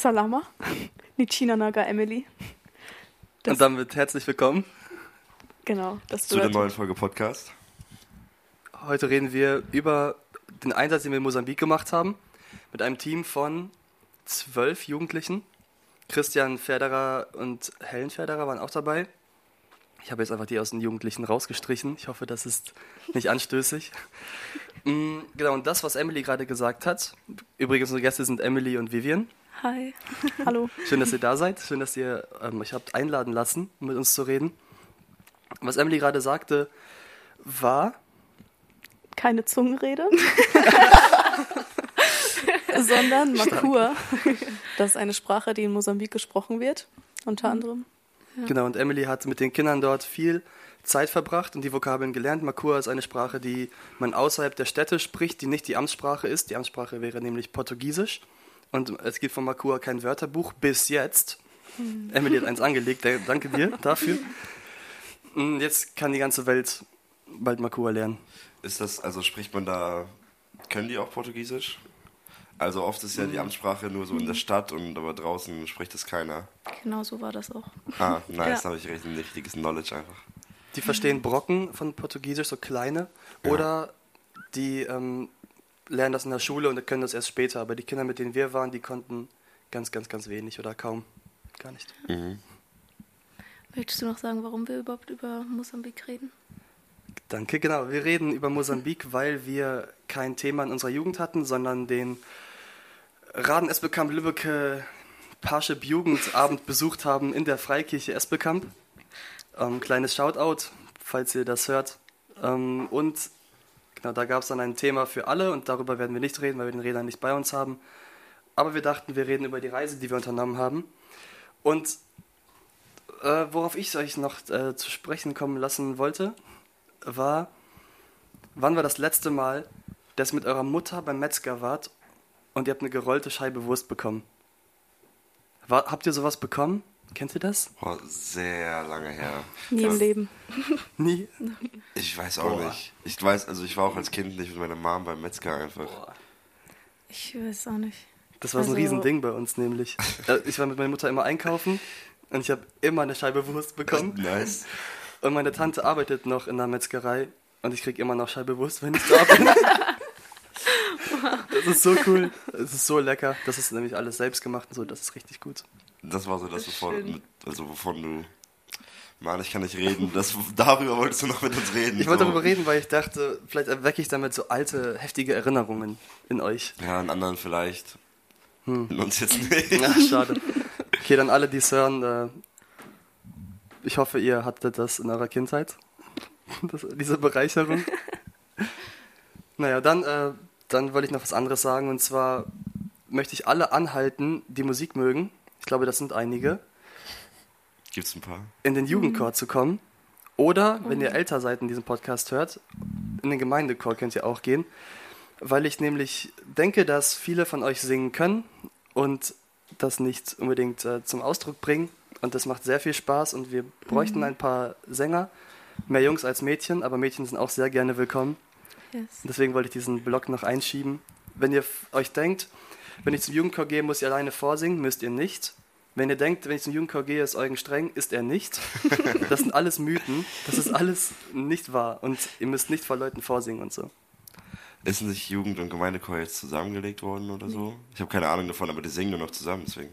Salama, Nichina Naga Emily. Das Und damit herzlich willkommen. Genau, das zu der neuen Folge Podcast. Heute reden wir über den Einsatz, den wir in Mosambik gemacht haben, mit einem Team von zwölf Jugendlichen. Christian Ferderer und Helen Ferderer waren auch dabei. Ich habe jetzt einfach die aus den Jugendlichen rausgestrichen. Ich hoffe, das ist nicht anstößig. Mm, genau, und das, was Emily gerade gesagt hat, übrigens unsere Gäste sind Emily und Vivian. Hi. Hallo. Schön, dass ihr da seid. Schön, dass ihr ähm, euch habt einladen lassen, um mit uns zu reden. Was Emily gerade sagte, war. Keine Zungenrede. sondern Makua. Das ist eine Sprache, die in Mosambik gesprochen wird, unter mhm. anderem. Ja. Genau, und Emily hat mit den Kindern dort viel Zeit verbracht und die Vokabeln gelernt. Makua ist eine Sprache, die man außerhalb der Städte spricht, die nicht die Amtssprache ist. Die Amtssprache wäre nämlich Portugiesisch. Und es gibt von Makua kein Wörterbuch bis jetzt. Mhm. Emily hat eins angelegt, danke dir dafür. Und jetzt kann die ganze Welt bald Makua lernen. Ist das, also spricht man da, können die auch Portugiesisch? Also oft ist ja die mhm. Amtssprache nur so in der Stadt und aber draußen spricht es keiner. Genau so war das auch. Ah, nice, ja. da habe ich recht, ein richtiges Knowledge einfach. Die verstehen Brocken von Portugiesisch, so kleine, ja. oder die ähm, lernen das in der Schule und können das erst später. Aber die Kinder, mit denen wir waren, die konnten ganz, ganz, ganz wenig oder kaum. Gar nicht. Mhm. Möchtest du noch sagen, warum wir überhaupt über Mosambik reden? Danke, genau. Wir reden über Mosambik, weil wir kein Thema in unserer Jugend hatten, sondern den Raden Esbekamp Lübbecke Parship Jugendabend besucht haben in der Freikirche Esbekamp. Ähm, kleines Shoutout, falls ihr das hört. Ähm, und genau, da gab es dann ein Thema für alle und darüber werden wir nicht reden, weil wir den Redner nicht bei uns haben. Aber wir dachten, wir reden über die Reise, die wir unternommen haben. Und äh, worauf ich euch noch äh, zu sprechen kommen lassen wollte, war, wann war das letzte Mal, dass ihr mit eurer Mutter beim Metzger wart und ihr habt eine gerollte Scheibe Wurst bekommen. War, habt ihr sowas bekommen? Kennt ihr das? Oh, sehr lange her. Nie im Leben. Nie? Ich weiß auch Boah. nicht. Ich weiß, also ich war auch als Kind nicht mit meiner Mom beim Metzger einfach. Boah. Ich weiß auch nicht. Das war also, so ein also Riesending bei uns nämlich. Äh, ich war mit meiner Mutter immer einkaufen und ich habe immer eine Scheibe Wurst bekommen. Nice. Und meine Tante arbeitet noch in der Metzgerei und ich krieg immer noch Scheibe Wurst, wenn ich da bin. Das ist so cool. Es ist so lecker. Das ist nämlich alles selbst gemacht und so. Das ist richtig gut. Das war so das, das wovon, also wovon du. Mann, ich kann nicht reden. Das, darüber wolltest du noch mit uns reden. Ich wollte so. darüber reden, weil ich dachte, vielleicht erwecke ich damit so alte, heftige Erinnerungen in euch. Ja, in anderen vielleicht. Hm. In uns jetzt nicht. Ach, schade. Okay, dann alle, die es hören, äh, ich hoffe, ihr hattet das in eurer Kindheit. Das, diese Bereicherung. naja, dann äh, dann wollte ich noch was anderes sagen. Und zwar möchte ich alle anhalten, die Musik mögen. Ich glaube, das sind einige. Gibt es ein paar? In den Jugendchor mhm. zu kommen. Oder, wenn ihr älter seid und diesen Podcast hört, in den Gemeindechor könnt ihr auch gehen. Weil ich nämlich denke, dass viele von euch singen können und das nicht unbedingt äh, zum Ausdruck bringen. Und das macht sehr viel Spaß und wir bräuchten mhm. ein paar Sänger. Mehr Jungs als Mädchen, aber Mädchen sind auch sehr gerne willkommen. Yes. Deswegen wollte ich diesen Blog noch einschieben. Wenn ihr euch denkt, wenn ich zum Jugendchor gehe, muss ich alleine vorsingen, müsst ihr nicht. Wenn ihr denkt, wenn ich zum Jugendchor gehe, ist Eugen streng, ist er nicht. Das sind alles Mythen. Das ist alles nicht wahr. Und ihr müsst nicht vor Leuten vorsingen und so. Ist nicht Jugend- und Gemeindechor jetzt zusammengelegt worden oder so? Ich habe keine Ahnung davon, aber die singen nur noch zusammen, deswegen.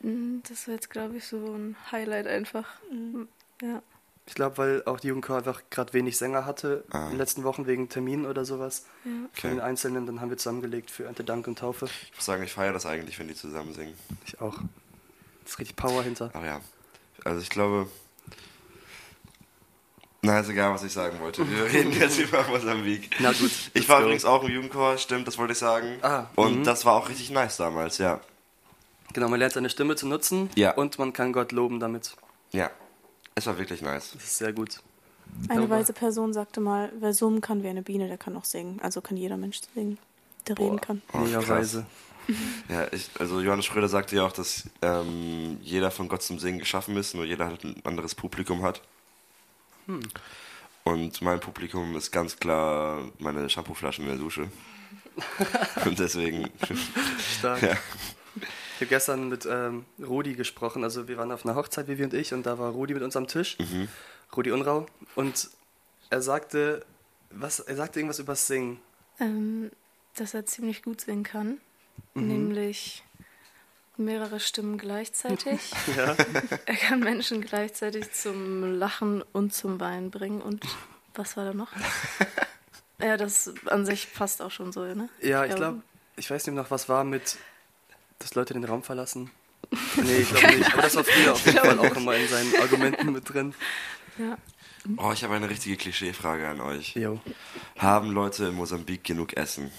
Mm, das war jetzt, glaube ich, so ein Highlight einfach. Mhm. Ja. Ich glaube, weil auch die Jugendchor einfach gerade wenig Sänger hatte ah. in den letzten Wochen wegen Terminen oder sowas. Ja. Okay. Von den Einzelnen, dann haben wir zusammengelegt für Ernte Dank und Taufe. Ich muss sagen, ich feiere das eigentlich, wenn die zusammen singen. Ich auch. Das ist richtig Power hinter. Ach ja. Also ich glaube. Na, ist egal, was ich sagen wollte. Wir reden jetzt über Mosambik. Na gut. Ich war übrigens auch im Jugendchor, stimmt, das wollte ich sagen. Ah, und mhm. das war auch richtig nice damals, ja. Genau, man lernt seine Stimme zu nutzen ja. und man kann Gott loben damit. Ja, es war wirklich nice. Das ist sehr gut. Eine weise Person sagte mal, wer summen kann wie eine Biene, der kann auch singen. Also kann jeder Mensch singen, der Boah. reden kann. Oh, Mega weise. Ja, ich, also Johannes Schröder sagte ja auch, dass ähm, jeder von Gott zum Singen geschaffen ist, nur jeder halt ein anderes Publikum hat. Hm. Und mein Publikum ist ganz klar meine Shampooflaschen in der Dusche. Und deswegen. Stark. Ja. Ich habe gestern mit ähm, Rudi gesprochen. Also wir waren auf einer Hochzeit, Vivi und ich, und da war Rudi mit uns am Tisch. Mhm. Rudi Unrau. Und er sagte, was, er sagte irgendwas über Singen. Ähm, dass er ziemlich gut singen kann. Nämlich mehrere Stimmen gleichzeitig. Ja. er kann Menschen gleichzeitig zum Lachen und zum Weinen bringen. Und was war da noch? ja, das an sich passt auch schon so, ne? Ja, ich glaube, ich weiß nicht noch, was war mit, dass Leute den Raum verlassen. Nee, ich glaube nicht. Aber das war früher auf jeden Fall auch immer in seinen Argumenten mit drin. Ja. Oh, ich habe eine richtige Klischeefrage an euch. Jo. Haben Leute in Mosambik genug Essen?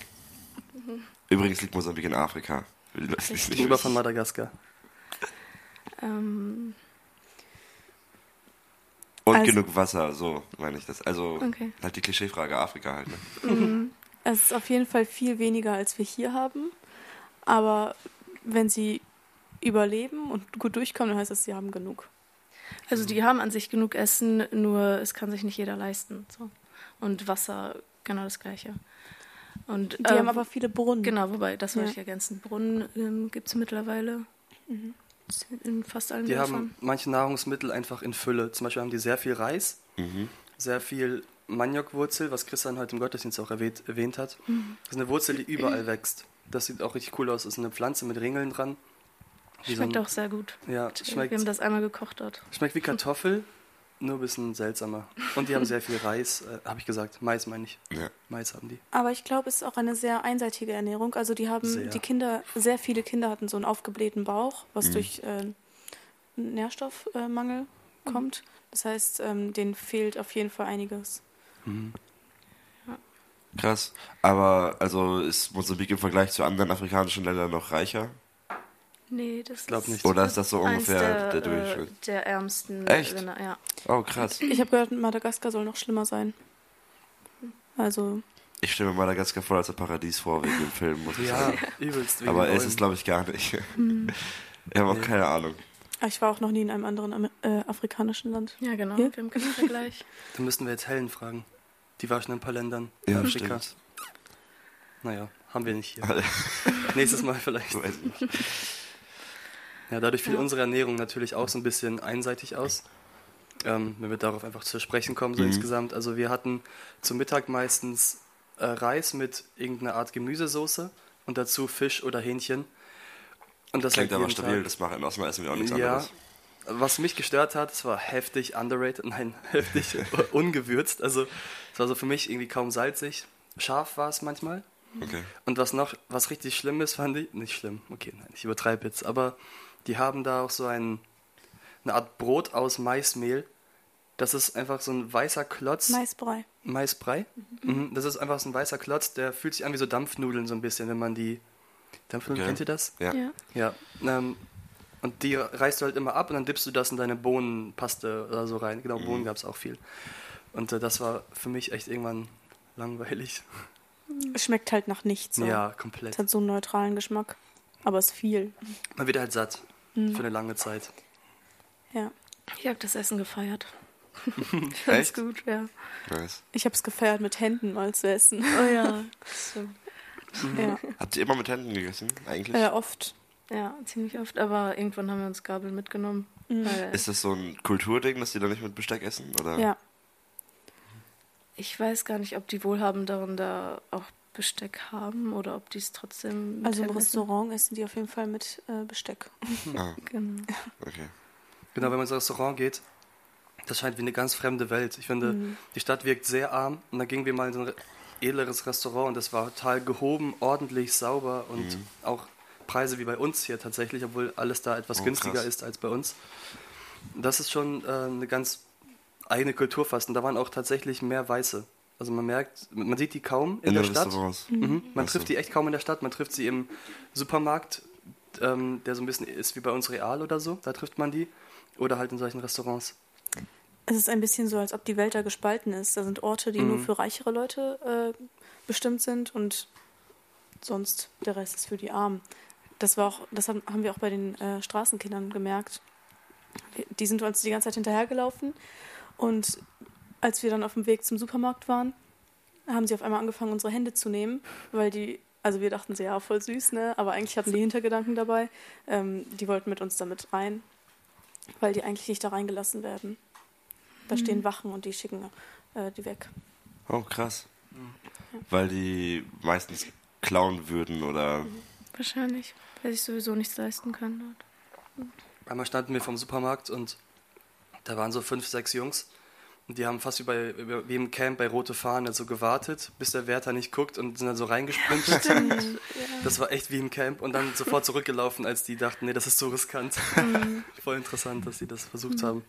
Übrigens liegt Mosambik in Afrika. Die es nicht Gegenüber von Madagaskar. Ähm, Und Also- genug Wasser, so meine ich das. Also Okay. halt die Klischeefrage Afrika halt. Ne? es ist auf jeden Fall viel weniger, als wir hier haben. Aber wenn sie überleben und gut durchkommen, dann heißt das, sie haben genug. Also die haben an sich genug Essen, nur es kann sich nicht jeder leisten. So. Und Wasser, genau das Gleiche. Und, Die äh, haben aber viele Brunnen. Genau, wobei, das wollte Ja. ich ergänzen. Brunnen ähm, gibt es mittlerweile in fast allen Die Dörfern. haben manche Nahrungsmittel einfach in Fülle. Zum Beispiel haben die sehr viel Reis, Mhm. sehr viel Maniokwurzel, was Christian heute im Gottesdienst auch erwähnt, erwähnt hat. Das ist eine Wurzel, die überall wächst. Das sieht auch richtig cool aus. Das ist eine Pflanze mit Ringeln dran. Wie so Schmeckt ein- auch sehr gut. Ja, Wir schmeckt, haben das einmal gekocht dort. schmeckt wie Kartoffel, nur ein bisschen seltsamer. Und die haben sehr viel Reis, äh, habe ich gesagt. Mais meine ich. Ja. Mais haben die. Aber ich glaube, es ist auch eine sehr einseitige Ernährung. Also die haben, Sehr. die Kinder, sehr viele Kinder hatten so einen aufgeblähten Bauch, was Mhm. durch äh, Nährstoffmangel kommt. Das heißt, ähm, denen fehlt auf jeden Fall einiges. Krass. Aber also ist Mosambik im Vergleich zu anderen afrikanischen Ländern noch reicher? Nee, das Glaub ist nicht. Oder ist das so ungefähr der, der, äh, Durchschnitt? der ärmsten Echt? Länder. Ja. Oh, krass. Ich habe gehört, Madagaskar soll noch schlimmer sein. Also, Ich stelle mir Madagaskar voll als ein Paradies vor wegen dem Film, muss ich Ja, sagen. übelst. wegen Aber ist es Bäumen. glaube ich gar nicht. Ich habe auch Nee. keine Ahnung. ich war auch noch nie in einem anderen äh, afrikanischen Land. ja, genau. Hier? Wir haben keinen Vergleich. Da müssten wir jetzt Helen fragen. Die war schon in ein paar Ländern. Ja, Afrika. stimmt. Naja, haben wir nicht hier. Nächstes Mal vielleicht. Weiß ich nicht. Ja, dadurch fiel Ja. unsere Ernährung natürlich auch so ein bisschen einseitig aus. Ähm, wenn wir darauf einfach zu sprechen kommen, so Mhm. insgesamt. Also wir hatten zum Mittag meistens äh, Reis mit irgendeiner Art Gemüsesoße und dazu Fisch oder Hähnchen. Und das Klingt aber stabil, Tag. das machen erstmal essen wir auch nichts Ja, anderes. Was mich gestört hat, es war heftig underrated, nein, heftig ungewürzt. Also es war so für mich irgendwie kaum salzig. Scharf war es manchmal. Okay. Und was noch, was richtig schlimm ist, fand ich, nicht schlimm, okay, nein, ich übertreibe jetzt, aber die haben da auch so ein, eine Art Brot aus Maismehl. Das ist einfach so ein weißer Klotz. Maisbrei. Maisbrei. Mhm. Das ist einfach so ein weißer Klotz, der fühlt sich an wie so Dampfnudeln so ein bisschen, wenn man die. Dampfnudeln, Okay. kennt ihr das? Ja. Ja. Ja. Ähm, und die reißt du halt immer ab und dann dippst du das in deine Bohnenpaste oder so rein. Genau, Bohnen gab es auch viel. Und äh, das war für mich echt irgendwann langweilig. Es schmeckt halt nach nichts. So. Ja, Es komplett. hat so einen neutralen Geschmack. Aber es ist viel. Man wird halt satt. Für eine lange Zeit. Ja. Ich habe das Essen gefeiert. Ganz gut, ja. Nice. Ich habe es gefeiert, mit Händen mal zu essen. Oh ja. So. ja. Habt ihr immer mit Händen gegessen, eigentlich? Äh, oft. Ja, ziemlich oft. Aber irgendwann haben wir uns Gabeln mitgenommen. Weil Ist das so ein Kulturding, dass die da nicht mit Besteck essen? Oder? Ja. ich weiß gar nicht, ob die Wohlhabenderen da auch Besteck haben oder ob die es trotzdem mit Also im Händen essen. Restaurant essen die auf jeden Fall mit äh, Besteck. Ah, Genau. okay. Genau, wenn man ins Restaurant geht, das scheint wie eine ganz fremde Welt. Ich finde, die Stadt wirkt sehr arm und dann gingen wir mal in so ein re- edleres Restaurant und das war total gehoben, ordentlich, sauber und auch Preise wie bei uns hier tatsächlich, obwohl alles da etwas Oh, günstiger krass. ist als bei uns. Das ist schon äh, eine ganz eigene Kultur fast und da waren auch tatsächlich mehr Weiße. Also man merkt, man sieht die kaum in, In der den Stadt. Restaurants. Mhm. Man Ach trifft die echt kaum in der Stadt. Man trifft sie im Supermarkt, ähm, der so ein bisschen ist wie bei uns Real oder so. Da trifft man die. Oder halt in solchen Restaurants. Es ist ein bisschen so, als ob die Welt da gespalten ist. Da sind Orte, die nur für reichere Leute äh, bestimmt sind und sonst der Rest ist für die Armen. Das war auch, das haben haben wir auch bei den äh, Straßenkindern gemerkt. Wir- Die sind uns die ganze Zeit hinterhergelaufen und als wir dann auf dem Weg zum Supermarkt waren, haben sie auf einmal angefangen, unsere Hände zu nehmen, weil die Also wir dachten so, ja, voll süß, ne? Aber eigentlich hatten die Hintergedanken dabei. Ähm, die wollten mit uns damit rein, weil die eigentlich nicht da reingelassen werden. Da stehen Wachen und die schicken äh, die weg. Oh, krass. Weil die meistens klauen würden oder. Wahrscheinlich, weil ich sowieso nichts leisten kann dort. Einmal standen wir vom Supermarkt und da waren so fünf, sechs Jungs. Und die haben fast wie, bei, wie im Camp bei Rote Fahne so gewartet, bis der Wärter nicht guckt und sind dann so reingesprintet. Stimmt. Das war echt wie im Camp und dann sofort zurückgelaufen, als die dachten, nee, das ist so riskant. Voll interessant, dass sie das versucht haben.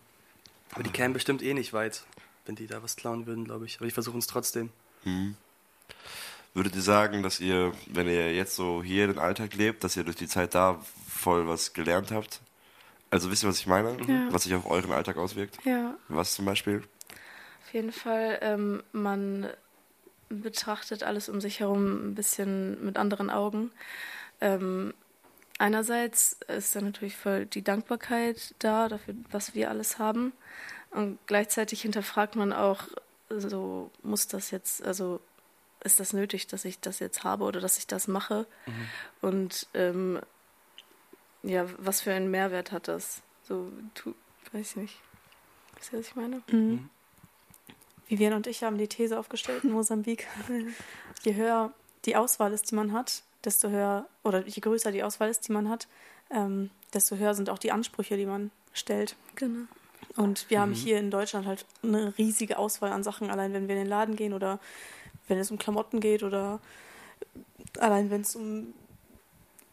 Aber die kämen bestimmt eh nicht weit, wenn die da was klauen würden, glaube ich. Aber die versuchen es trotzdem. Würdet ihr sagen, dass ihr, wenn ihr jetzt so hier den Alltag lebt, dass ihr durch die Zeit da voll was gelernt habt? Also wisst ihr, was ich meine? Ja. Was sich auf euren Alltag auswirkt? Ja, Was zum Beispiel? auf jeden Fall. Ähm, man betrachtet alles um sich herum ein bisschen mit anderen Augen. Ähm, einerseits ist dann natürlich voll die Dankbarkeit da dafür, was wir alles haben. Und gleichzeitig hinterfragt man auch, so muss das jetzt, also ist das nötig, dass ich das jetzt habe oder dass ich das mache? Und ähm, ja, was für einen Mehrwert hat das? So, tu, weiß ich nicht. Wisst ihr, was ich meine? Mhm. Vivian und ich haben die These aufgestellt in Mosambik. je höher die Auswahl ist, die man hat, desto höher, oder je größer die Auswahl ist, die man hat, ähm, desto höher sind auch die Ansprüche, die man stellt. Genau. Und wir haben hier in Deutschland halt eine riesige Auswahl an Sachen, allein wenn wir in den Laden gehen oder wenn es um Klamotten geht oder allein wenn es um,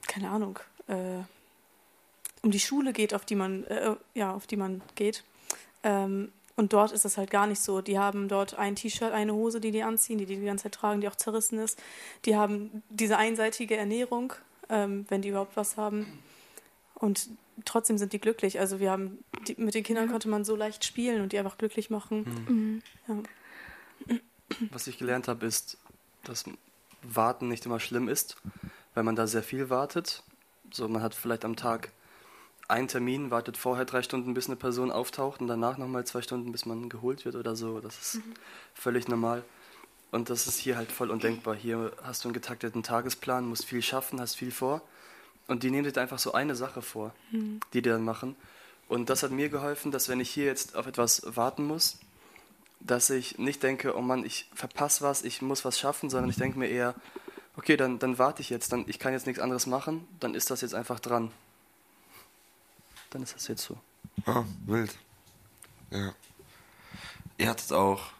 keine Ahnung, äh, um die Schule geht, auf die man, äh, ja, auf die man geht. Ähm, und dort ist das halt gar nicht so. Die haben dort ein T-Shirt, eine Hose, die die anziehen, die die die ganze Zeit tragen, die auch zerrissen ist. Die haben diese einseitige Ernährung, ähm, wenn die überhaupt was haben. Und trotzdem sind die glücklich. Also wir haben, die, mit den Kindern konnte man so leicht spielen und die einfach glücklich machen. Ja. Was ich gelernt habe, ist, dass Warten nicht immer schlimm ist, weil man da sehr viel wartet. So, man hat vielleicht am Tag einen Termin, wartet vorher drei Stunden, bis eine Person auftaucht und danach nochmal zwei Stunden, bis man geholt wird oder so. Das ist völlig normal. Und das ist hier halt voll undenkbar. Hier hast du einen getakteten Tagesplan, musst viel schaffen, hast viel vor. Und die nehmen da einfach so eine Sache vor, die die dann machen. Und das hat mir geholfen, dass wenn ich hier jetzt auf etwas warten muss, dass ich nicht denke, oh Mann, ich verpasse was, ich muss was schaffen, sondern ich denke mir eher, okay, dann, dann warte ich jetzt, dann, ich kann jetzt nichts anderes machen, dann ist das jetzt einfach dran. Dann ist das jetzt so. Ah, wild. Ja. Ihr hattet auch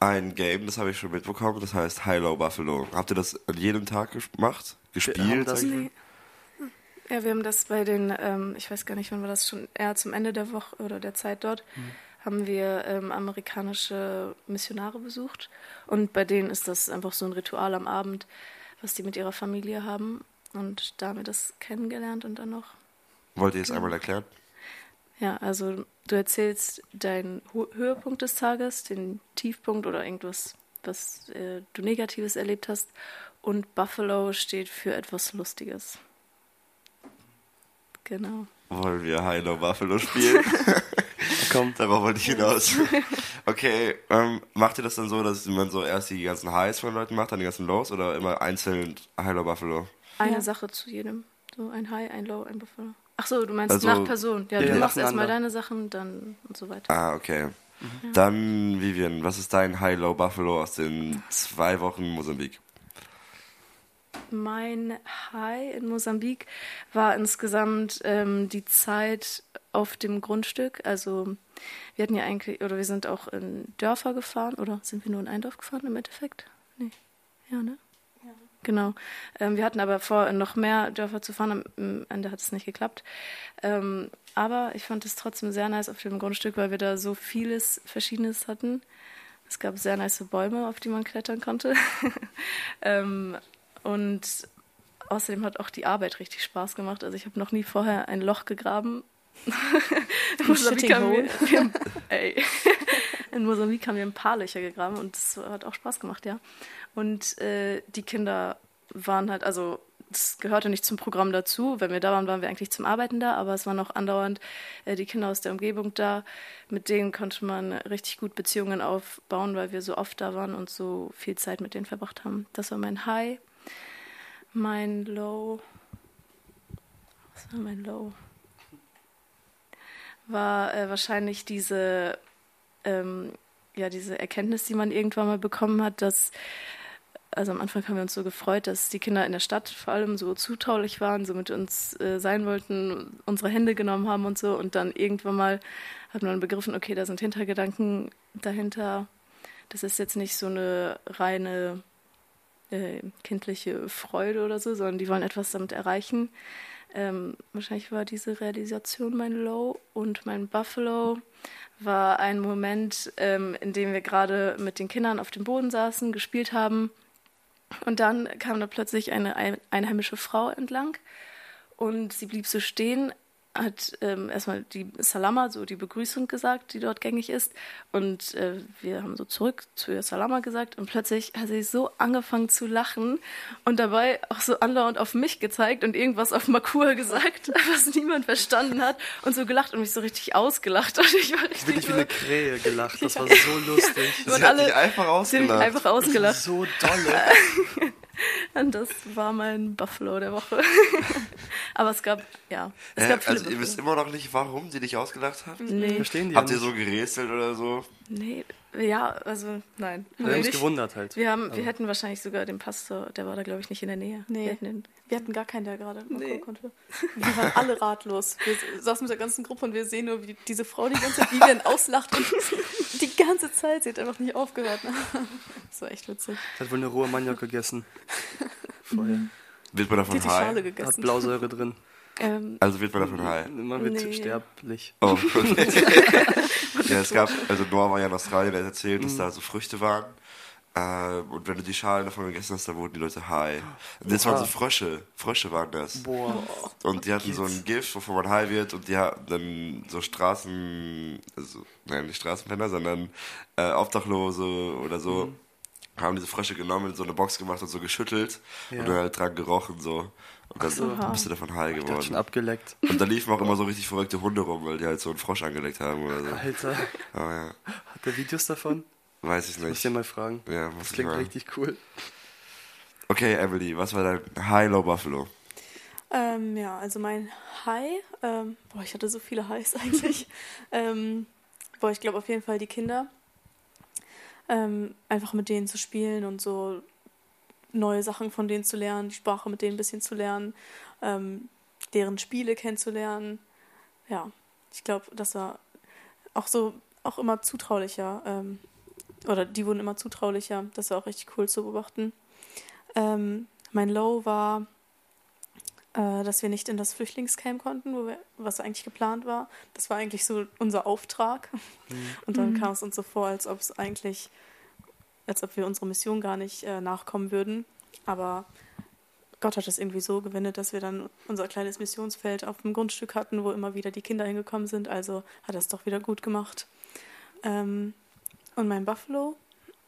ein Game, das habe ich schon mitbekommen, das heißt High Low Buffalo. Habt ihr das an jedem Tag gemacht? Gespielt? mal? Nee. Ja, wir haben das bei den, ähm, ich weiß gar nicht, wann war das schon, eher zum Ende der Woche oder der Zeit dort, haben wir ähm, amerikanische Missionare besucht. Und bei denen ist das einfach so ein Ritual am Abend, was die mit ihrer Familie haben. Und da haben wir das kennengelernt und dann noch. Wollt ihr es einmal erklären? Ja, also du erzählst deinen Höhepunkt des Tages, den Tiefpunkt oder irgendwas, was äh, du Negatives erlebt hast. Und Buffalo steht für etwas Lustiges. Genau. Wollen wir High Low Buffalo spielen? Komm. Darauf wollte ich hinaus. Okay, ähm, macht ihr das dann so, dass man so erst die ganzen Highs von Leuten macht, dann die ganzen Lows oder immer einzeln High Low Buffalo? Eine Ja. Sache zu jedem. So ein High, ein Low, ein Buffalo. Ach so, du meinst Also- nach Person. Ja, Ja, du machst erstmal deine Sachen, dann und so weiter. Ah, okay. Dann, Vivian, was ist dein High Low Buffalo aus den zwei Wochen Mosambik? Mein High in Mosambik war insgesamt ähm, die Zeit auf dem Grundstück. Also wir hatten ja eigentlich, oder wir sind auch in Dörfer gefahren, oder sind wir nur in ein Dorf gefahren im Endeffekt? Nee. Ja, ne? Genau. Ähm, wir hatten aber vor, noch mehr Dörfer zu fahren. Am Ende hat es nicht geklappt. Ähm, aber ich fand es trotzdem sehr nice auf dem Grundstück, weil wir da so vieles Verschiedenes hatten. Es gab sehr nice Bäume, auf die man klettern konnte. ähm, und außerdem hat auch die Arbeit richtig Spaß gemacht. Also ich habe noch nie vorher ein Loch gegraben. In Mosambik haben wir, wir ey. In Mosambik haben wir ein paar Löcher gegraben und das hat auch Spaß gemacht, ja. Und äh, die Kinder waren halt, also das gehörte nicht zum Programm dazu. Wenn wir da waren, waren wir eigentlich zum Arbeiten da, aber es waren auch andauernd äh, die Kinder aus der Umgebung da. Mit denen konnte man richtig gut Beziehungen aufbauen, weil wir so oft da waren und so viel Zeit mit denen verbracht haben. Das war mein High. Mein Low. Was war mein Low? War äh, wahrscheinlich diese, ähm, ja, diese Erkenntnis, die man irgendwann mal bekommen hat, dass, also am Anfang haben wir uns so gefreut, dass die Kinder in der Stadt vor allem so zutraulich waren, so mit uns äh, sein wollten, unsere Hände genommen haben und so. Und dann irgendwann mal hat man begriffen, okay, da sind Hintergedanken dahinter. Das ist jetzt nicht so eine reine äh, kindliche Freude oder so, sondern die wollen etwas damit erreichen. Ähm, wahrscheinlich war diese Realisation mein Low und mein Buffalo war ein Moment, ähm, in dem wir gerade mit den Kindern auf dem Boden saßen, gespielt haben. Und dann kam da plötzlich eine einheimische Frau entlang und sie blieb so stehen, hat ähm, erstmal die Salama, so die Begrüßung gesagt, die dort gängig ist. Und äh, wir haben so zurück zu ihr Salama gesagt und plötzlich hat sie so angefangen zu lachen und dabei auch so andauernd auf mich gezeigt und irgendwas auf Makur gesagt, was niemand verstanden hat und so gelacht und mich so richtig ausgelacht. Und ich war richtig Wirklich wie eine Krähe gelacht, das war so lustig. Sie hat alle, einfach ausgelacht. einfach ausgelacht. So dolle. Und das war mein Buffalo der Woche. Aber es gab, ja. Es äh, gab also ihr wisst immer noch nicht, warum sie dich ausgelacht hat? Nee. Verstehen die Habt ihr so gerätselt oder so? Nee, ja, also nein. Wir haben uns gewundert halt. Wir, haben, wir hätten wahrscheinlich sogar den Pastor, der war da glaube ich nicht in der Nähe. Nee. Wir hatten, den, wir hatten gar keinen, der gerade nee. konnte. Wir waren alle ratlos. Wir saßen mit der ganzen Gruppe und wir sehen nur, wie diese Frau die ganze Zeit, wir auslacht und die ganze Zeit, sie hat einfach nicht aufgehört. Das war echt witzig. Sie hat wohl eine rohe Maniok gegessen. Vorher. Wird man davon die hat die high? Schale gegessen. Hat Blausäure drin. Ähm, Also wird man davon high? Man wird Nee. sterblich. Oh, okay. ja, es gab, also Noah war ja in Australien, der hat erzählt, dass da so Früchte waren. Äh, und wenn du die Schalen davon gegessen hast, dann wurden die Leute high. Und das waren so Frösche. Frösche waren das. Boah. Und die hatten so ein Gift, wovon man high wird. Und die hatten dann so Straßen, also, nein, nicht Straßenpenner, sondern äh, Obdachlose oder so, haben diese Frösche genommen, in so eine Box gemacht und so geschüttelt. Ja. Und dann halt dran gerochen so. Und dann so. bist du davon high Ich dachte schon geworden. abgeleckt. Und da liefen auch immer so richtig verrückte Hunde rum, weil die halt so einen Frosch angelegt haben oder so. Alter. Aber ja, Hat der Videos davon? weiß ich Muss ich nicht. dir mal fragen. Ja, muss Das ich klingt mal. richtig cool. Okay, Emily, was war dein High-Low Buffalo? Ähm, ja, also mein High, ähm, boah, ich hatte so viele Highs eigentlich. ähm, boah, ich glaube auf jeden Fall die Kinder. Ähm, einfach mit denen zu spielen und so neue Sachen von denen zu lernen, die Sprache mit denen ein bisschen zu lernen, ähm, deren Spiele kennenzulernen. Ja, ich glaube, das war auch so, auch immer zutraulicher. Ähm, oder die wurden immer zutraulicher. Das war auch richtig cool zu beobachten. Ähm, mein Low war, äh, dass wir nicht in das Flüchtlingscamp konnten, wo wir, was eigentlich geplant war. Das war eigentlich so unser Auftrag. Und dann kam es uns so vor, als ob es eigentlich, als ob wir unserer Mission gar nicht äh, nachkommen würden. Aber Gott hat es irgendwie so gewendet, dass wir dann unser kleines Missionsfeld auf dem Grundstück hatten, wo immer wieder die Kinder hingekommen sind. Also hat er es doch wieder gut gemacht. Ähm, und mein Buffalo,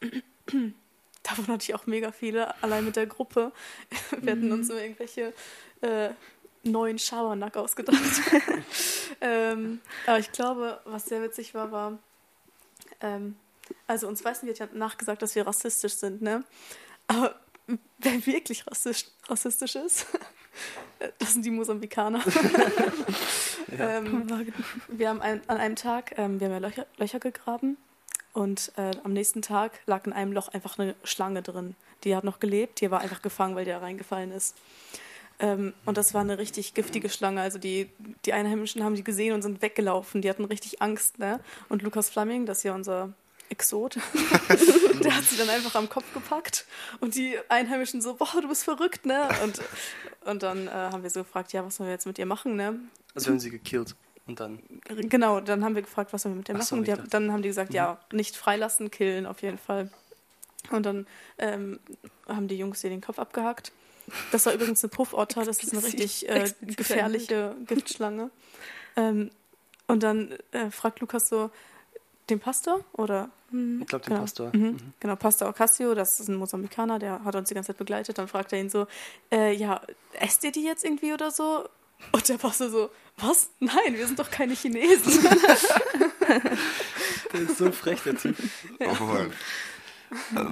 davon hatte ich auch mega viele, allein mit der Gruppe. Wir hatten uns so irgendwelche äh, neuen Schabernack ausgedacht. ähm, aber ich glaube, was sehr witzig war, war, ähm, also uns Weißen wird ja nachgesagt, dass wir rassistisch sind, ne? Aber wer wirklich rassistisch, rassistisch ist, das sind die Mosambikaner. ähm, wir haben ein, an einem Tag, ähm, wir haben ja Löcher, Löcher gegraben und äh, am nächsten Tag lag in einem Loch einfach eine Schlange drin. Die hat noch gelebt, die war einfach gefangen, weil die da reingefallen ist. Ähm, und das war eine richtig giftige Schlange. Also die, die Einheimischen haben die gesehen und sind weggelaufen. Die hatten richtig Angst. Ne? Und Lukas Fleming, das ist ja unser Exot, der hat sie dann einfach am Kopf gepackt. Und die Einheimischen so, boah, du bist verrückt, ne? Und, und dann äh, haben wir so gefragt, ja, was sollen wir jetzt mit ihr machen, ne? Also haben sie gekillt. Und dann. Genau, dann haben wir gefragt, was sollen wir mit so, machen. ich Die, dann haben die gesagt, ja, nicht freilassen, killen auf jeden Fall. Und dann ähm, haben die Jungs ihr den Kopf abgehackt. Das war übrigens eine Puffotter, das ist eine richtig äh, gefährliche Giftschlange. Ähm, und dann äh, fragt Lukas so, den Pastor? Oder? Ich glaube, den Genau. Pastor. Mhm. Genau, Pastor Ocasio, das ist ein Mosambikaner, der hat uns die ganze Zeit begleitet. Dann fragt er ihn so, äh, ja, esst ihr die jetzt irgendwie oder so? Und der Pastor so, was? Nein, wir sind doch keine Chinesen. Der ist so frech, der Typ. Oh Mann.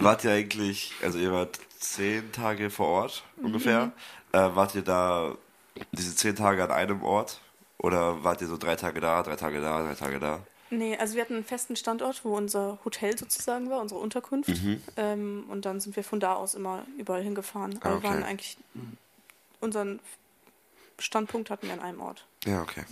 wart ihr eigentlich, also ihr wart zehn Tage vor Ort ungefähr. Mhm. Äh, wart ihr da diese zehn Tage an einem Ort? Oder wart ihr so drei Tage da, drei Tage da, drei Tage da? Nee, also wir hatten einen festen Standort, wo unser Hotel sozusagen war, unsere Unterkunft. Mhm. Ähm, und dann sind wir von da aus immer überall hingefahren. Ah, Aber okay. wir waren eigentlich unseren Standpunkt hatten wir an einem Ort. Ja, okay.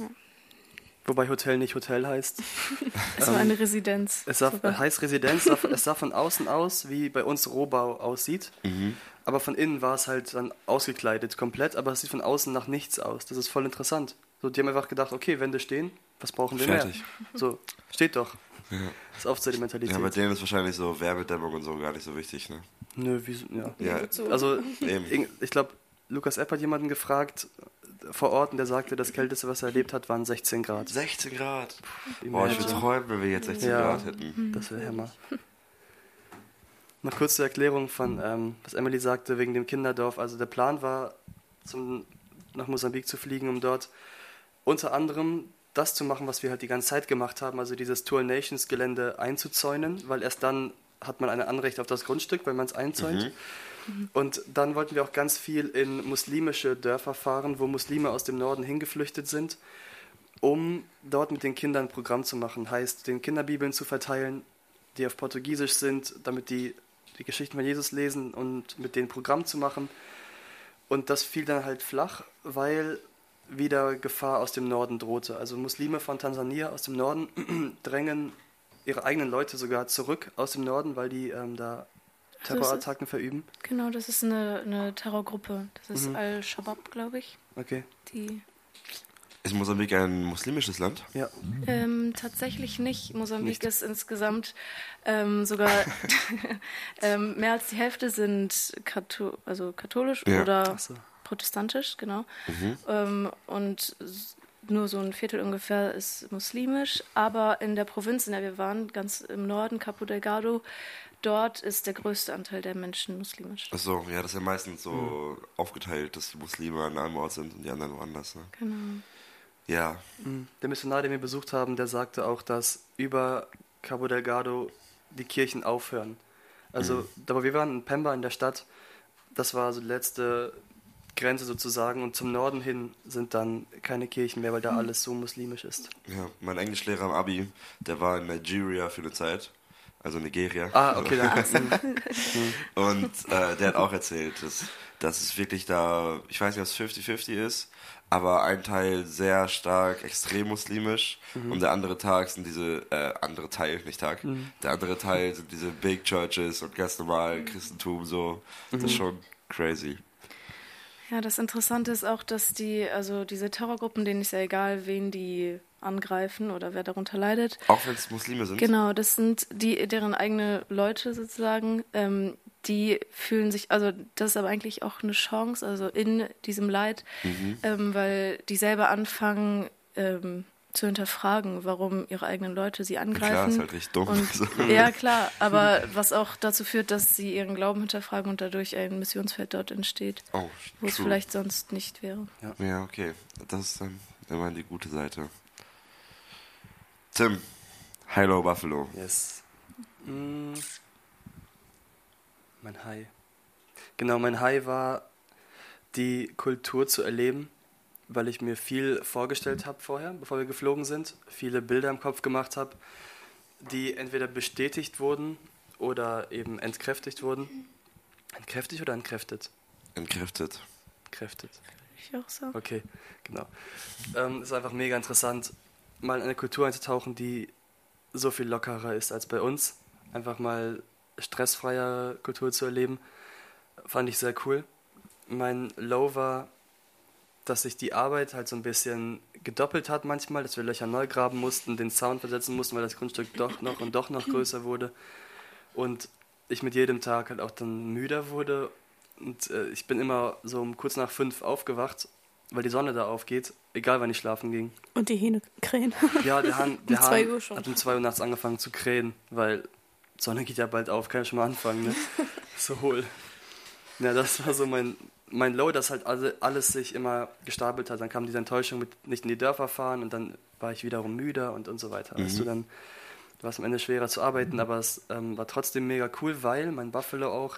Wobei Hotel nicht Hotel heißt. Es Ähm, war eine Residenz. Es sah, heißt Residenz, es sah von außen aus, wie bei uns Rohbau aussieht. Mhm. Aber von innen war es halt dann ausgekleidet komplett, aber es sieht von außen nach nichts aus. Das ist voll interessant. So, die haben einfach gedacht, okay, Wände stehen, was brauchen wir Fertig. mehr? So, steht doch. Ja. Das ist oft so die Mentalität. ja, bei denen ist wahrscheinlich so Wärmedämmung und so gar nicht so wichtig, ne? Nö, wieso, ja. Ja? Also, Eben. ich glaube, Lukas Epp hat jemanden gefragt äh, vor Ort und der sagte, das Kälteste, was er erlebt hat, waren 16 Grad. 16 Grad. Imagine. Boah, ich würde träumen, wenn wir jetzt 16 Ja. Grad hätten. Das wäre Hammer. Noch kurz zur Erklärung von, ähm, was Emily sagte, wegen dem Kinderdorf. Also der Plan war, zum, nach Mosambik zu fliegen, um dort unter anderem das zu machen, was wir halt die ganze Zeit gemacht haben, also dieses Tour Nations Gelände einzuzäunen, weil erst dann hat man ein Anrecht auf das Grundstück, wenn man es einzäunt. Und dann wollten wir auch ganz viel in muslimische Dörfer fahren, wo Muslime aus dem Norden hingeflüchtet sind, um dort mit den Kindern ein Programm zu machen. Heißt, den Kinderbibeln zu verteilen, die auf Portugiesisch sind, damit die die Geschichten von Jesus lesen und mit denen Programm zu machen. Und das fiel dann halt flach, weil wieder Gefahr aus dem Norden drohte. Also Muslime von Tansania aus dem Norden drängen ihre eigenen Leute sogar zurück aus dem Norden, weil die ähm, da Also Terrorattacken verüben. Genau, das ist eine, eine Terrorgruppe. Das ist Mhm. Al-Shabaab, glaube ich. Okay, Die Ist Mosambik ein muslimisches Land? ja. Ähm, tatsächlich nicht. Mosambik Nicht. ist insgesamt ähm, sogar ähm, mehr als die Hälfte sind Katho also katholisch Ja. oder Ach so. Protestantisch, genau. Mhm. Ähm, und nur so ein Viertel ungefähr ist muslimisch. Aber in der Provinz, in der wir waren, ganz im Norden, Capo Delgado, dort ist der größte Anteil der Menschen muslimisch. Achso, ja, das ist ja meistens so aufgeteilt, dass die Muslime an einem Ort sind und die anderen woanders. Ne? Genau. Ja, Mhm. Der Missionar, den wir besucht haben, der sagte auch, dass über Cabo Delgado die Kirchen aufhören. Also, da wo wir waren, in Pemba in der Stadt, das war so die letzte Grenze sozusagen. Und zum Norden hin sind dann keine Kirchen mehr, weil da alles so muslimisch ist. ja, mein Englischlehrer am Abi, der war in Nigeria für eine Zeit, also Nigeria. Ah, okay, dann. Und äh, der hat auch erzählt, dass, dass es wirklich da, ich weiß nicht, ob es 50-50 ist, aber ein Teil sehr stark extrem muslimisch und der andere Tag sind diese, äh, andere Teil, nicht Tag, der andere Teil sind diese Big Churches und ganz normal Christentum so. Das ist schon crazy. Ja, das Interessante ist auch, dass die, also diese Terrorgruppen, denen ist ja egal, wen die angreifen oder wer darunter leidet. Auch wenn es Muslime sind. Genau, das sind die, deren eigene Leute sozusagen. Ähm, die fühlen sich, also das ist aber eigentlich auch eine Chance, also in diesem Leid, ähm, weil die selber anfangen ähm, zu hinterfragen, warum ihre eigenen Leute sie Ja, angreifen. klar, ist halt richtig dumm. Und, So. ja, klar, aber was auch dazu führt, dass sie ihren Glauben hinterfragen und dadurch ein Missionsfeld dort entsteht, Oh, wo es vielleicht sonst nicht wäre. Ja, okay. Das ist dann immer die gute Seite. Tim, Hello Buffalo. Yes. Mm. Mein High. Genau, mein High war, die Kultur zu erleben, weil ich mir viel vorgestellt habe vorher, bevor wir geflogen sind, viele Bilder im Kopf gemacht habe, die entweder bestätigt wurden oder eben entkräftigt wurden. Entkräftigt oder entkräftet? Entkräftet. Entkräftet. Ich auch so. Okay, genau. Ähm, ist einfach mega interessant, mal in eine Kultur einzutauchen, die so viel lockerer ist als bei uns. Einfach mal stressfreier Kultur zu erleben, fand ich sehr cool. Mein Low war, dass sich die Arbeit halt so ein bisschen gedoppelt hat manchmal, dass wir Löcher neu graben mussten, den Sound versetzen mussten, weil das Grundstück doch noch und doch noch größer wurde. Und ich mit jedem Tag halt auch dann müder wurde. Und äh, ich bin immer so um kurz nach fünf aufgewacht, weil die Sonne da aufgeht, egal wann ich schlafen ging. Und die Hähne krähen. Ja, der Hahn, der Um zwei Hahn Uhr schon. hat um 2 Uhr nachts angefangen zu krähen, weil Sonne geht ja bald auf, kann ich schon mal anfangen, ne? so hohl. Ja, das war so mein, mein Low, dass halt alle, alles sich immer gestapelt hat. Dann kam diese Enttäuschung mit nicht in die Dörfer fahren und dann war ich wiederum müder und, und so weiter. Weißt du, dann war es am Ende schwerer zu arbeiten, aber es ähm, war trotzdem mega cool, weil mein Buffalo auch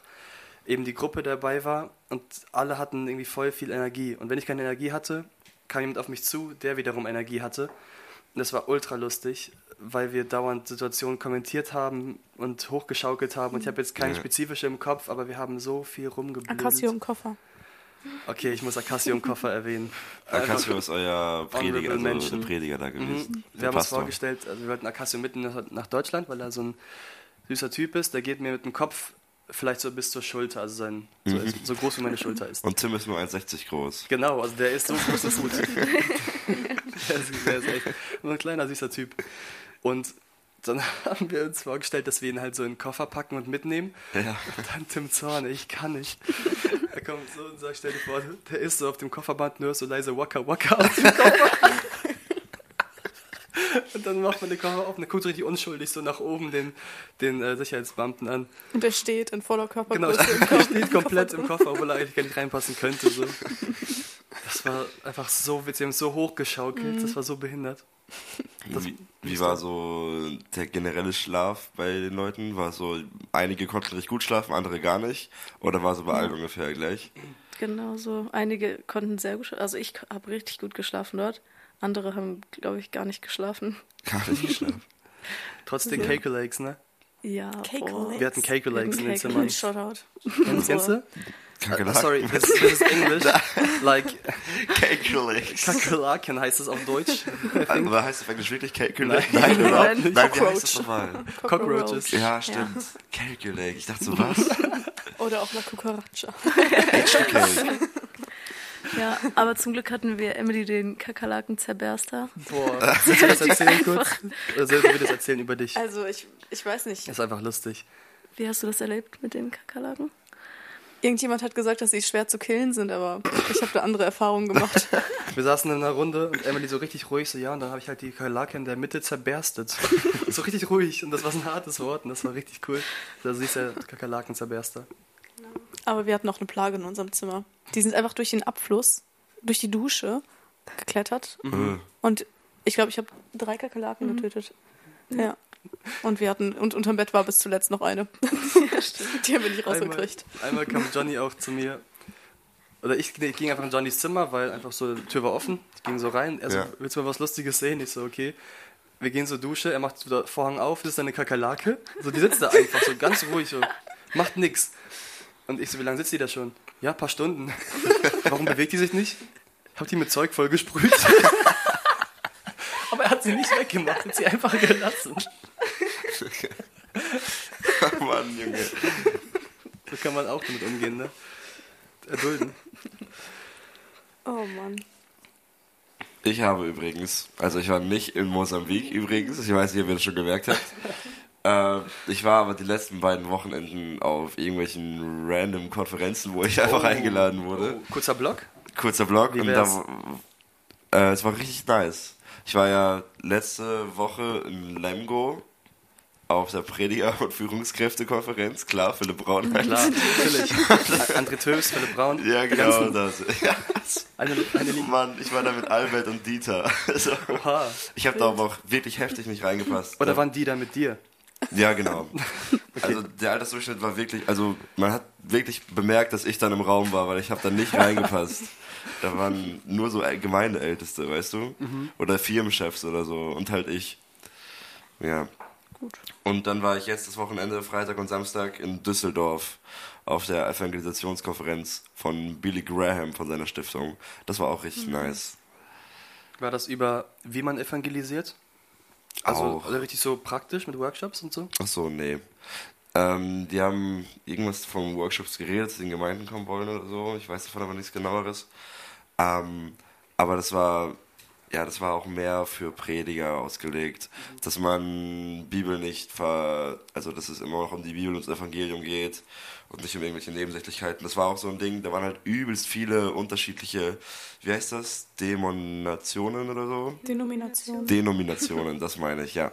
eben die Gruppe dabei war und alle hatten irgendwie voll viel Energie. Und wenn ich keine Energie hatte, kam jemand auf mich zu, der wiederum Energie hatte. Und das war ultra lustig, weil wir dauernd Situationen kommentiert haben und hochgeschaukelt haben. Und ich habe jetzt keine Ja. spezifische im Kopf, aber wir haben so viel rumgeblödelt. Akassio im Koffer. Okay, ich muss Akassio im Koffer erwähnen. Akassio ist euer Prediger, also Prediger da gewesen. Mhm. Wir haben uns vorgestellt, also wir wollten Akassio mitten nach- Deutschland, weil er so ein süßer Typ ist. Der geht mir mit dem Kopf vielleicht so bis zur Schulter, also sein, so, Mhm. ist, so groß wie meine Schulter ist. Und Tim ist nur 1,60 groß. Genau, also der ist so groß und gut. der, ist, der ist echt nur ein kleiner, süßer Typ. Und dann haben wir uns vorgestellt, dass wir ihn halt so in den Koffer packen und mitnehmen. Ja. Und dann Tim Zorn, ich kann nicht. Er kommt so und sagt, stell dir vor, der ist so auf dem Kofferband nur so leise Waka Waka aus dem Koffer. Und dann macht man den Koffer auf und dann guckt richtig unschuldig so nach oben den, den äh, Sicherheitsbeamten an. Und er steht in voller Genau, Körpergröße im er Koffer. steht komplett im Koffer, obwohl er eigentlich gar nicht reinpassen könnte. So. Das war einfach so witzig, wir haben so hochgeschaukelt, das war so behindert. Das- Wie, wie war so der generelle Schlaf bei den Leuten? War so, einige konnten richtig gut schlafen, andere gar nicht? Oder war so bei allen ungefähr gleich? Genau so. Einige konnten sehr gut schlafen. Also ich habe richtig gut geschlafen dort. Andere haben, glaube ich, gar nicht geschlafen. Gar nicht geschlafen. Trotz den Ja. Cake Lakes, ne? Ja, Cake. Lakes. Wir hatten Cake Lakes in den Zimmern. Shoutout. Kennst du? Kakerlaken. Uh, sorry, this, this is English. like, Kakerlakes. Kakerlaken heißt es auf Deutsch. Aber heißt es auf Englisch wirklich Kakerlake? Nein. Nein, oder? Nein. Nein, wie heißt das nochmal? Cockroaches. Ja, stimmt. Kakerlake. Ich dachte so, was? Oder auch La Cucaracha. Cake. Ja, aber zum Glück hatten wir Emily den Kakerlaken-Zerberster. Boah, willst du das erzählen kurz? Oder sollten wir das erzählen über dich? Also ich, ich weiß nicht. Das ist einfach lustig. Wie hast du das erlebt mit den Kakerlaken? Irgendjemand hat gesagt, dass sie schwer zu killen sind, aber ich habe da andere Erfahrungen gemacht. Wir saßen in einer Runde und Emily so richtig ruhig, so ja, und dann habe ich halt die Kakerlake in der Mitte zerberstet. so richtig ruhig und das war so ein hartes Wort und das war richtig cool. Also sie ist der Kakerlaken-Zerberster. Aber wir hatten noch eine Plage in unserem Zimmer. Die sind einfach durch den Abfluss, durch die Dusche geklettert. Äh, Und ich glaube, ich habe drei Kakerlaken getötet. Ja. Und wir hatten, und unterm Bett war bis zuletzt noch eine. Die haben wir nicht Einmal, rausgekriegt. einmal kam Johnny auch zu mir. Oder ich, nee, ich ging einfach in Johnnys Zimmer, weil einfach so die Tür war offen. Ich ging so rein. Er so, Ja. willst du mal was Lustiges sehen? Ich so, okay. Wir gehen zur Dusche, er macht wieder Vorhang auf, das ist eine Kakerlake. So, die sitzt da einfach so ganz ruhig, so, macht nix. Und ich so, wie lange sitzt die da schon? Ja, ein paar Stunden. Warum bewegt die sich nicht? Hab die mit Zeug vollgesprüht. Hat sie nicht weggemacht, hat sie einfach gelassen. Mann, Junge. So kann man auch damit umgehen, ne? Erdulden. Oh Mann. Ich habe übrigens, also ich war nicht in Mosambik übrigens, ich weiß nicht, ob ihr das schon gemerkt habt. Äh, ich war aber die letzten beiden Wochenenden auf irgendwelchen random Konferenzen, wo ich einfach Oh. eingeladen wurde. Oh, kurzer Block. Kurzer Blog Wie und da, äh, es war richtig nice. Ich war ja letzte Woche in Lemgo auf der Prediger- und Führungskräftekonferenz. Klar, Philipp Braun. Klar, natürlich. André Tös, Philipp Braun. Ja, genau das. Ja, Eine, eine. Mann, ich war da mit Albert und Dieter. Also, Oha. ich habe da aber auch wirklich heftig nicht reingepasst. Oder waren die da mit dir? Ja, genau. Also der Altersdurchschnitt war wirklich, also man hat wirklich bemerkt, dass ich dann im Raum war, weil ich habe da nicht reingepasst. Da waren nur so Gemeindeälteste, weißt du? Oder Firmenchefs oder so und halt ich. Ja. Gut. Und dann war ich jetzt das Wochenende, Freitag und Samstag in Düsseldorf auf der Evangelisationskonferenz von Billy Graham von seiner Stiftung. Das war auch richtig nice. War das über, wie man evangelisiert? Also, also richtig so praktisch mit Workshops und so? Ach so, nee. Ähm, die haben irgendwas von Workshops geredet, sie in Gemeinden kommen wollen oder so. Ich weiß davon aber nichts genaueres. Ähm, aber das war, ja, das war auch mehr für Prediger ausgelegt, dass man Bibel nicht ver, also dass es immer noch um die Bibel und das Evangelium geht und nicht um irgendwelche Nebensächlichkeiten. Das war auch so ein Ding, da waren halt übelst viele unterschiedliche, wie heißt das, Dämonationen oder so? Denomination. Denominationen, das meine ich, ja.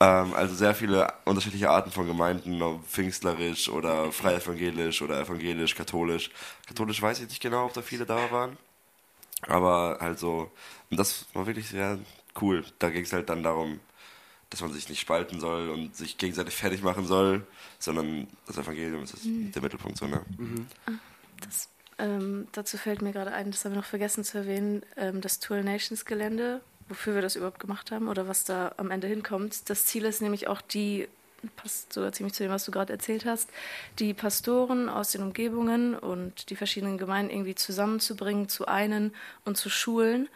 Ähm, also sehr viele unterschiedliche Arten von Gemeinden, ob pfingstlerisch oder frei evangelisch oder evangelisch, katholisch. Katholisch weiß ich nicht genau, ob da viele da waren. Aber halt so, und das war wirklich sehr cool. Da ging es halt dann darum, dass man sich nicht spalten soll und sich gegenseitig fertig machen soll, sondern das Evangelium ist mhm. der Mittelpunkt. So, ne? Mhm. Das, ähm, dazu fällt mir gerade ein, das haben wir noch vergessen zu erwähnen, ähm, das Tour Nations Gelände, wofür wir das überhaupt gemacht haben oder was da am Ende hinkommt. Das Ziel ist nämlich auch die passt sogar ziemlich zu dem, was du gerade erzählt hast, die Pastoren aus den Umgebungen und die verschiedenen Gemeinden irgendwie zusammenzubringen, zu einen und zu schulen,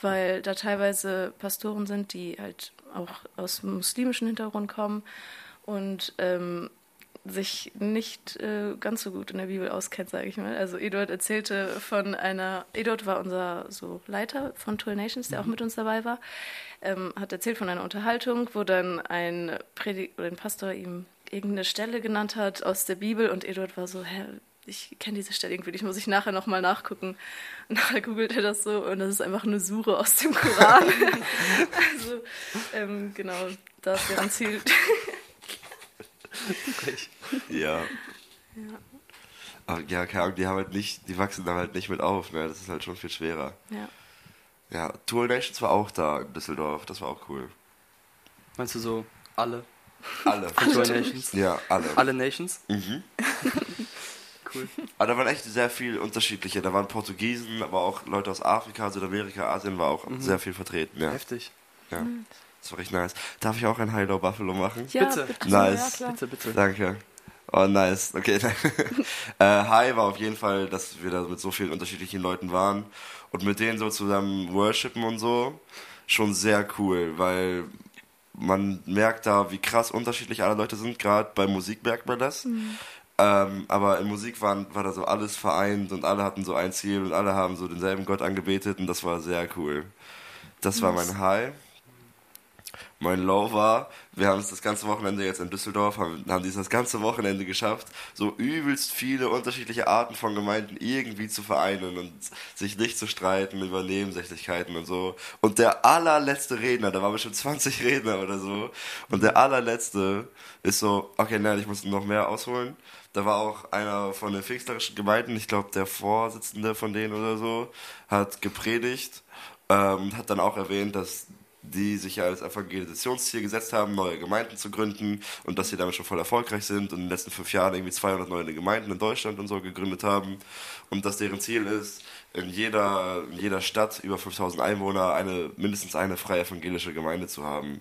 weil da teilweise Pastoren sind, die halt auch aus muslimischem Hintergrund kommen und ähm, sich nicht äh, ganz so gut in der Bibel auskennt, sage ich mal. Also Eduard erzählte von einer, Eduard war unser so Leiter von Tool Nations, der auch mhm. mit uns dabei war, ähm, hat erzählt von einer Unterhaltung, wo dann ein Predigt oder ein Pastor ihm irgendeine Stelle genannt hat aus der Bibel und Eduard war so, hä, ich kenne diese Stelle irgendwie nicht, muss ich nachher nochmal nachgucken. Und nachher googelt er das so und das ist einfach eine Suche aus dem Koran. also, ähm, genau, da ist deren Ziel. Ja. ja. Aber ja, keine Ahnung, die haben halt nicht, die wachsen da halt nicht mit auf, ne? Das ist halt schon viel schwerer. Ja. Ja, Tour Nations war auch da in Düsseldorf, das war auch cool. Meinst du so alle? Alle. Tour Nations? Ja, alle. Alle Nations? Mhm. cool. Aber da waren echt sehr viel unterschiedliche. Da waren Portugiesen, aber auch Leute aus Afrika, Südamerika, Asien war auch mhm. sehr viel vertreten. Ja. Heftig. Ja. Mhm. Das war echt nice. Darf ich auch ein High Low Buffalo machen? Ja, bitte. bitte. Nice. Ja, bitte, bitte. Danke. Oh, nice. Okay. äh, High war auf jeden Fall, dass wir da mit so vielen unterschiedlichen Leuten waren und mit denen so zusammen worshipen und so. Schon sehr cool, weil man merkt da, wie krass unterschiedlich alle Leute sind. Gerade bei Musik merkt man das. Mhm. Ähm, aber in Musik waren, war da so alles vereint und alle hatten so ein Ziel und alle haben so denselben Gott angebetet und das war sehr cool. Das war mein High mein Low war, wir haben es das ganze Wochenende jetzt in Düsseldorf, haben, haben dieses ganze Wochenende geschafft, so übelst viele unterschiedliche Arten von Gemeinden irgendwie zu vereinen und sich nicht zu streiten über Nebensächlichkeiten und so. Und der allerletzte Redner, da waren bestimmt 20 Redner oder so, und der allerletzte ist so, okay, nein, ich muss noch mehr ausholen. Da war auch einer von den pfingstlerischen Gemeinden, ich glaube der Vorsitzende von denen oder so, hat gepredigt ähm, hat dann auch erwähnt, dass die sich ja als Evangelisationsziel gesetzt haben, neue Gemeinden zu gründen und dass sie damit schon voll erfolgreich sind und in den letzten fünf Jahren irgendwie 200 neue Gemeinden in Deutschland und so gegründet haben und dass deren Ziel ist, in jeder, in jeder Stadt über 5000 Einwohner eine, mindestens eine freie evangelische Gemeinde zu haben.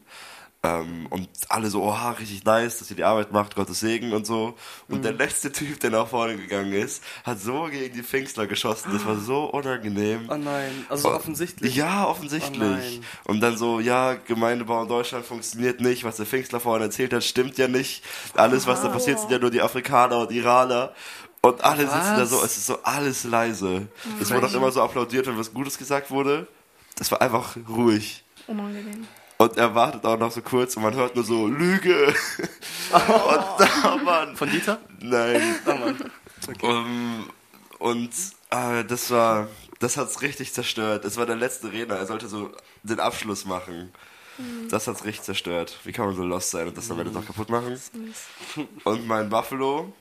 Ähm, und alle so, oha, richtig nice, dass ihr die Arbeit macht, Gottes Segen und so. Und mhm. der letzte Typ, der nach vorne gegangen ist, hat so gegen die Pfingstler geschossen. Das war so unangenehm. Oh nein, also so offensichtlich. Ja, offensichtlich. Oh und dann so, ja, Gemeindebau in Deutschland funktioniert nicht, was der Pfingstler vorhin erzählt hat, stimmt ja nicht. Alles, was da passiert, sind ja nur die Afrikaner und Iraner. Und alle was? sitzen da so, es ist so alles leise. Es wurde auch immer so applaudiert, wenn was Gutes gesagt wurde. Das war einfach ruhig. Unangenehm. Und er wartet auch noch so kurz und man hört nur so, Lüge. Oh. Und da, Mann. Von Dieter? Nein. Oh, Mann. Okay. Um, und äh, das war, das hat's richtig zerstört. Das war der letzte Redner. Er sollte so den Abschluss machen. Mhm. Das hat's richtig zerstört. Wie kann man so lost sein und das am Ende noch kaputt machen? Und mein Buffalo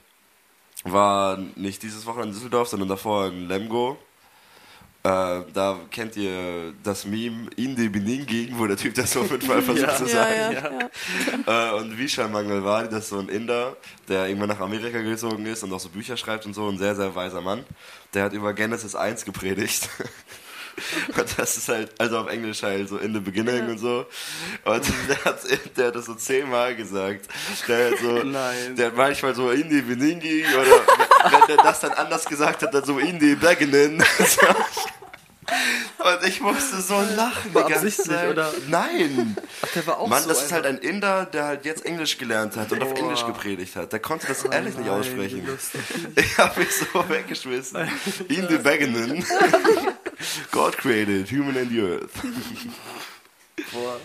war nicht dieses Wochenende in Düsseldorf, sondern davor in Lemgo. Äh, da kennt ihr das Meme Inde Benin wo der Typ das so fünfmal versucht ja, zu sagen. Ja, ja, äh, und Vishal Mangalwadi, das ist so ein Inder, der irgendwann nach Amerika gezogen ist und auch so Bücher schreibt und so, ein sehr, sehr weiser Mann. Der hat über Genesis 1 gepredigt. Und das ist halt, also auf Englisch halt so in the beginning ja. und so. Und der hat, der hat das so zehnmal gesagt. Der hat so, Nein. der hat manchmal so in die Beningi oder wenn der das dann anders gesagt hat, dann so in die Beginnen. Und ich musste so lachen war Zeit. Oder? Nein. Ach, der war auch Mann, so das ist halt ein Inder, der halt jetzt Englisch gelernt hat und oh. auf Englisch gepredigt hat. Der konnte das oh ehrlich nein, nicht aussprechen. Ich habe mich so weggeschmissen. In the Beginnen. God created human and the earth. Boah.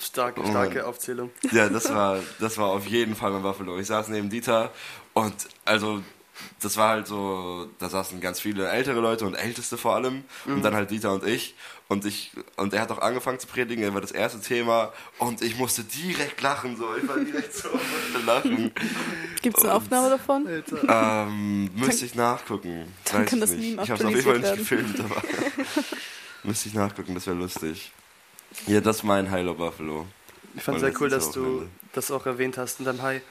Starke, oh starke oh Aufzählung. Ja, das war, das war auf jeden Fall mein Buffalo. Ich saß neben Dieter und also das war halt so, da saßen ganz viele ältere Leute und Älteste vor allem mhm. und dann halt Dieter und ich und ich und er hat auch angefangen zu predigen, er war das erste Thema und ich musste direkt lachen, so ich war direkt so lachen. Gibt es eine Aufnahme davon? Ähm, müsste ich nachgucken. Dann Weiß kann das nicht. Ich habe es auf jeden Fall nicht gefilmt, aber müsste ich nachgucken, das wäre lustig. Ja, das ist mein Hilo Buffalo. Ich fand sehr cool, dass du das auch erwähnt hast in deinem High,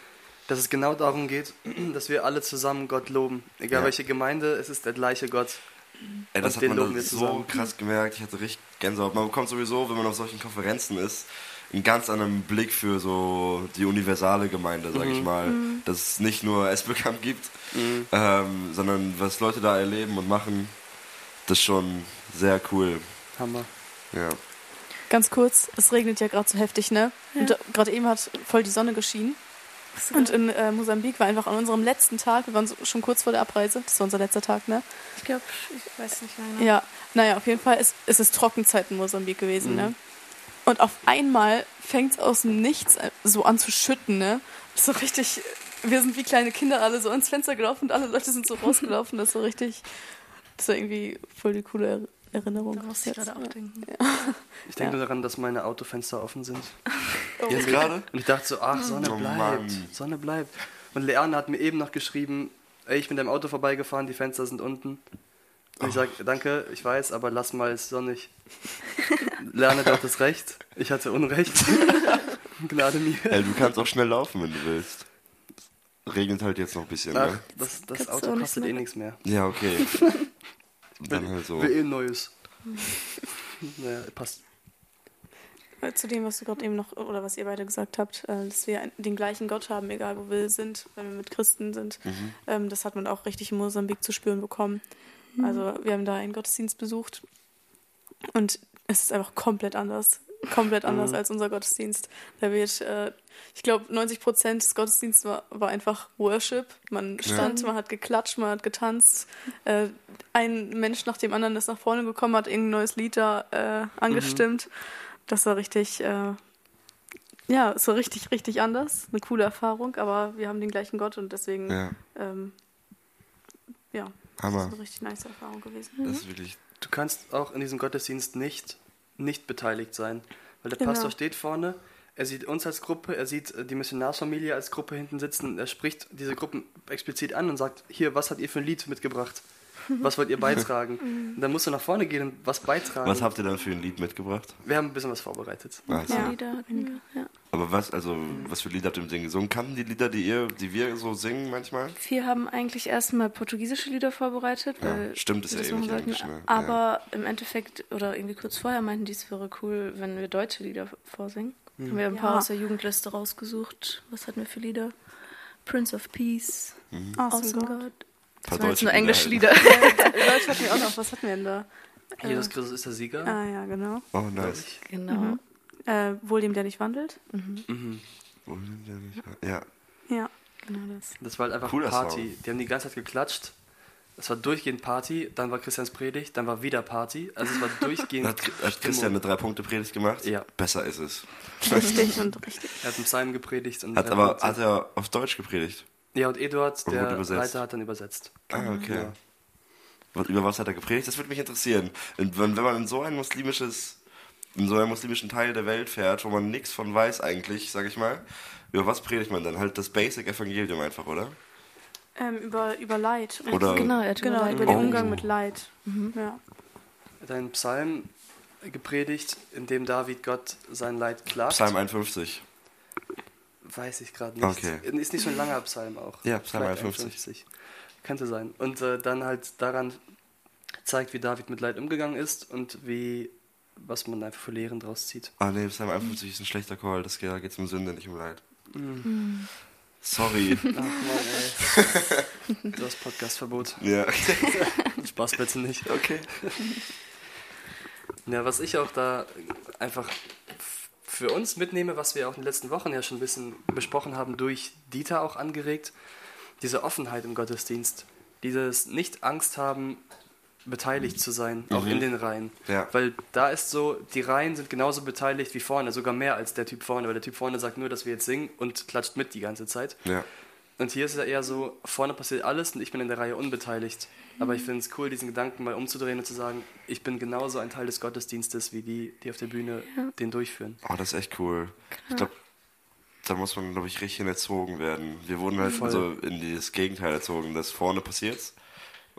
dass es genau darum geht, dass wir alle zusammen Gott loben. Egal ja. welche Gemeinde, es ist der gleiche Gott. Ey, das hat man so krass gemerkt. Ich hatte richtig Gänsehaut. Man bekommt sowieso, wenn man auf solchen Konferenzen ist, einen ganz anderen Blick für so die universale Gemeinde, sag mhm. ich mal. Mhm. Dass es nicht nur S-Bekannt gibt, mhm. ähm, sondern was Leute da erleben und machen, das ist schon sehr cool. Hammer. Ja. Ganz kurz, es regnet ja gerade so heftig, ne? Ja. Und gerade eben hat voll die Sonne geschienen. Und in äh, Mosambik war einfach an unserem letzten Tag, wir waren so, schon kurz vor der Abreise, das war unser letzter Tag, ne? Ich glaube, ich weiß nicht mehr. Genau. Ja, naja, auf jeden Fall ist, ist es Trockenzeit in Mosambik gewesen, ne? mhm. ne? Und auf einmal fängt es aus dem Nichts so an zu schütten, ne? So richtig, wir sind wie kleine Kinder alle so ans Fenster gelaufen und alle Leute sind so rausgelaufen. Das ist so richtig, das war irgendwie voll die coole Erinnerung. Da muss ich gerade auch denken. Ja. Ich denke ja. nur daran, dass meine Autofenster offen sind. Oh. Jetzt gerade? Und ich dachte so, ach, Sonne oh, bleibt, Mann. Sonne bleibt. Und Leanne hat mir eben noch geschrieben, ey, ich bin deinem Auto vorbeigefahren, die Fenster sind unten. Und ich sage, danke, ich weiß, aber lass mal, es sonnig. Lerne doch das Recht. Ich hatte Unrecht. Gnade mir. Ey, du kannst auch schnell laufen, wenn du willst. Regnet halt jetzt noch ein bisschen, Ach, ne? Das, das Auto kostet eh nichts mehr. Ja, okay. Dann halt so. Will eh ein neues. naja, passt. Zu dem, was du gerade eben noch, oder was ihr beide gesagt habt, äh, dass wir den gleichen Gott haben, egal wo wir sind, wenn wir mit Christen sind. Mhm. Ähm, das hat man auch richtig in Mosambik zu spüren bekommen. Mhm. Also wir haben da einen Gottesdienst besucht und es ist einfach komplett anders. Komplett anders mhm. als unser Gottesdienst. Da wird, äh, ich glaube, 90 Prozent des Gottesdienstes war, war, einfach Worship. Man stand, ja. man hat geklatscht, man hat getanzt. Äh, ein Mensch nach dem anderen ist nach vorne gekommen, hat irgendein neues Lied da äh, angestimmt. Mhm. Das war richtig, äh, ja, war richtig, richtig anders. Eine coole Erfahrung, aber wir haben den gleichen Gott und deswegen, ja. Ähm, ja Hammer. Das ist eine richtig nice Erfahrung gewesen. Das ist wirklich. Du kannst auch in diesem Gottesdienst nicht, nicht beteiligt sein. Weil der genau. Pastor steht vorne, er sieht uns als Gruppe, er sieht äh, die Missionarsfamilie als Gruppe hinten sitzen, er spricht diese Gruppen explizit an und sagt, hier, was habt ihr für ein Lied mitgebracht? Was wollt ihr beitragen? und dann musst du nach vorne gehen und was beitragen. Was habt ihr dann für ein Lied mitgebracht? Wir haben ein bisschen was vorbereitet. Also. Ja, Lieder wir, ja. Aber was, also, was für Lieder habt ihr im Singen gesungen? Kannten die Lieder, die ihr, die wir so singen manchmal? Wir haben eigentlich erstmal portugiesische Lieder vorbereitet. Ja, stimmt, ist ja eben nicht Englisch, ne? Aber ja. im Endeffekt, oder irgendwie kurz vorher meinten die, es wäre cool, wenn wir deutsche Lieder vorsingen. Hm. Haben wir ein paar ja. aus der Jugendliste rausgesucht. Was hatten wir für Lieder? Prince of Peace, mhm. Awesome, God. God. Das waren jetzt nur englische Lieder. Deutsch hatten wir auch noch. Was hatten wir denn da? Jesus Christus ist der Sieger. Ah ja, genau. Oh, nice. Genau. Mhm. Äh, wohl dem, der nicht wandelt. Mhm. Mhm. Wohl dem, der nicht wandelt. Ja. Ja, genau das. Das war halt einfach Cooler Party. Song. Die haben die ganze Zeit geklatscht. Es war durchgehend Party, dann war Christians Predigt, dann war wieder Party. Also es war durchgehend. hat, hat Christian eine Drei-Punkte-Predigt gemacht? Ja. Besser ist es. Richtig und richtig. Er hat einen Psalm gepredigt. Und hat aber hat er auf Deutsch gepredigt? Ja, und Eduard, der Leiter, hat dann übersetzt. Ah, okay. Ja. Über was hat er gepredigt? Das würde mich interessieren. Wenn, wenn man in so ein muslimisches in so einem muslimischen Teil der Welt fährt, wo man nichts von weiß eigentlich, sag ich mal, über was predigt man dann? Halt das Basic-Evangelium einfach, oder? Ähm, über, über Leid. Oder genau, über, genau, über den oh. Umgang mit Leid. Mhm. Ja. Er hat einen Psalm gepredigt, in dem David Gott sein Leid klagt. Psalm 51. Weiß ich gerade nicht. Okay. Ist nicht so ein langer Psalm auch. Ja, Psalm 51. 51. Könnte sein. Und äh, dann halt daran zeigt, wie David mit Leid umgegangen ist und wie was man einfach für Lehren draus zieht. Ah nee, Psalm 51 ist ein schlechter Call, das geht, da geht es um Sünde, nicht um Leid. Mm. Sorry. Ach Mann, ey. Du hast Podcastverbot. Ja. Spaß bitte nicht. Okay. Ja, was ich auch da einfach für uns mitnehme, was wir auch in den letzten Wochen ja schon ein bisschen besprochen haben, durch Dieter auch angeregt, diese Offenheit im Gottesdienst. Dieses Nicht Angst haben, beteiligt zu sein, auch mhm. in den Reihen. Ja. Weil da ist so, die Reihen sind genauso beteiligt wie vorne, sogar mehr als der Typ vorne, weil der Typ vorne sagt nur, dass wir jetzt singen und klatscht mit die ganze Zeit. Ja. Und hier ist es ja eher so, vorne passiert alles und ich bin in der Reihe unbeteiligt. Aber ich finde es cool, diesen Gedanken mal umzudrehen und zu sagen, ich bin genauso ein Teil des Gottesdienstes wie die, die auf der Bühne ja. den durchführen. Oh, das ist echt cool. Klar. Ich glaube, da muss man, glaube ich, richtig erzogen werden. Wir wurden halt Voll. so in dieses Gegenteil erzogen, dass vorne passiert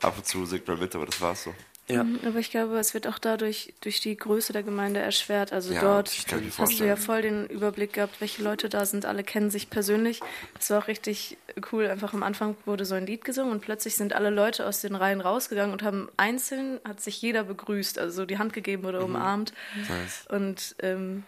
Ab und zu singt man mit, aber das war's so. Ja. Mhm, Aber ich glaube, es wird auch dadurch durch die Größe der Gemeinde erschwert. Also Ja, dort hast du ja voll den Überblick gehabt, welche Leute da sind. Alle kennen sich persönlich. Das war auch richtig cool. Einfach am Anfang wurde so ein Lied gesungen und plötzlich sind alle Leute aus den Reihen rausgegangen und haben einzeln, hat sich jeder begrüßt, also so die Hand gegeben oder umarmt. Nice. Und ähm,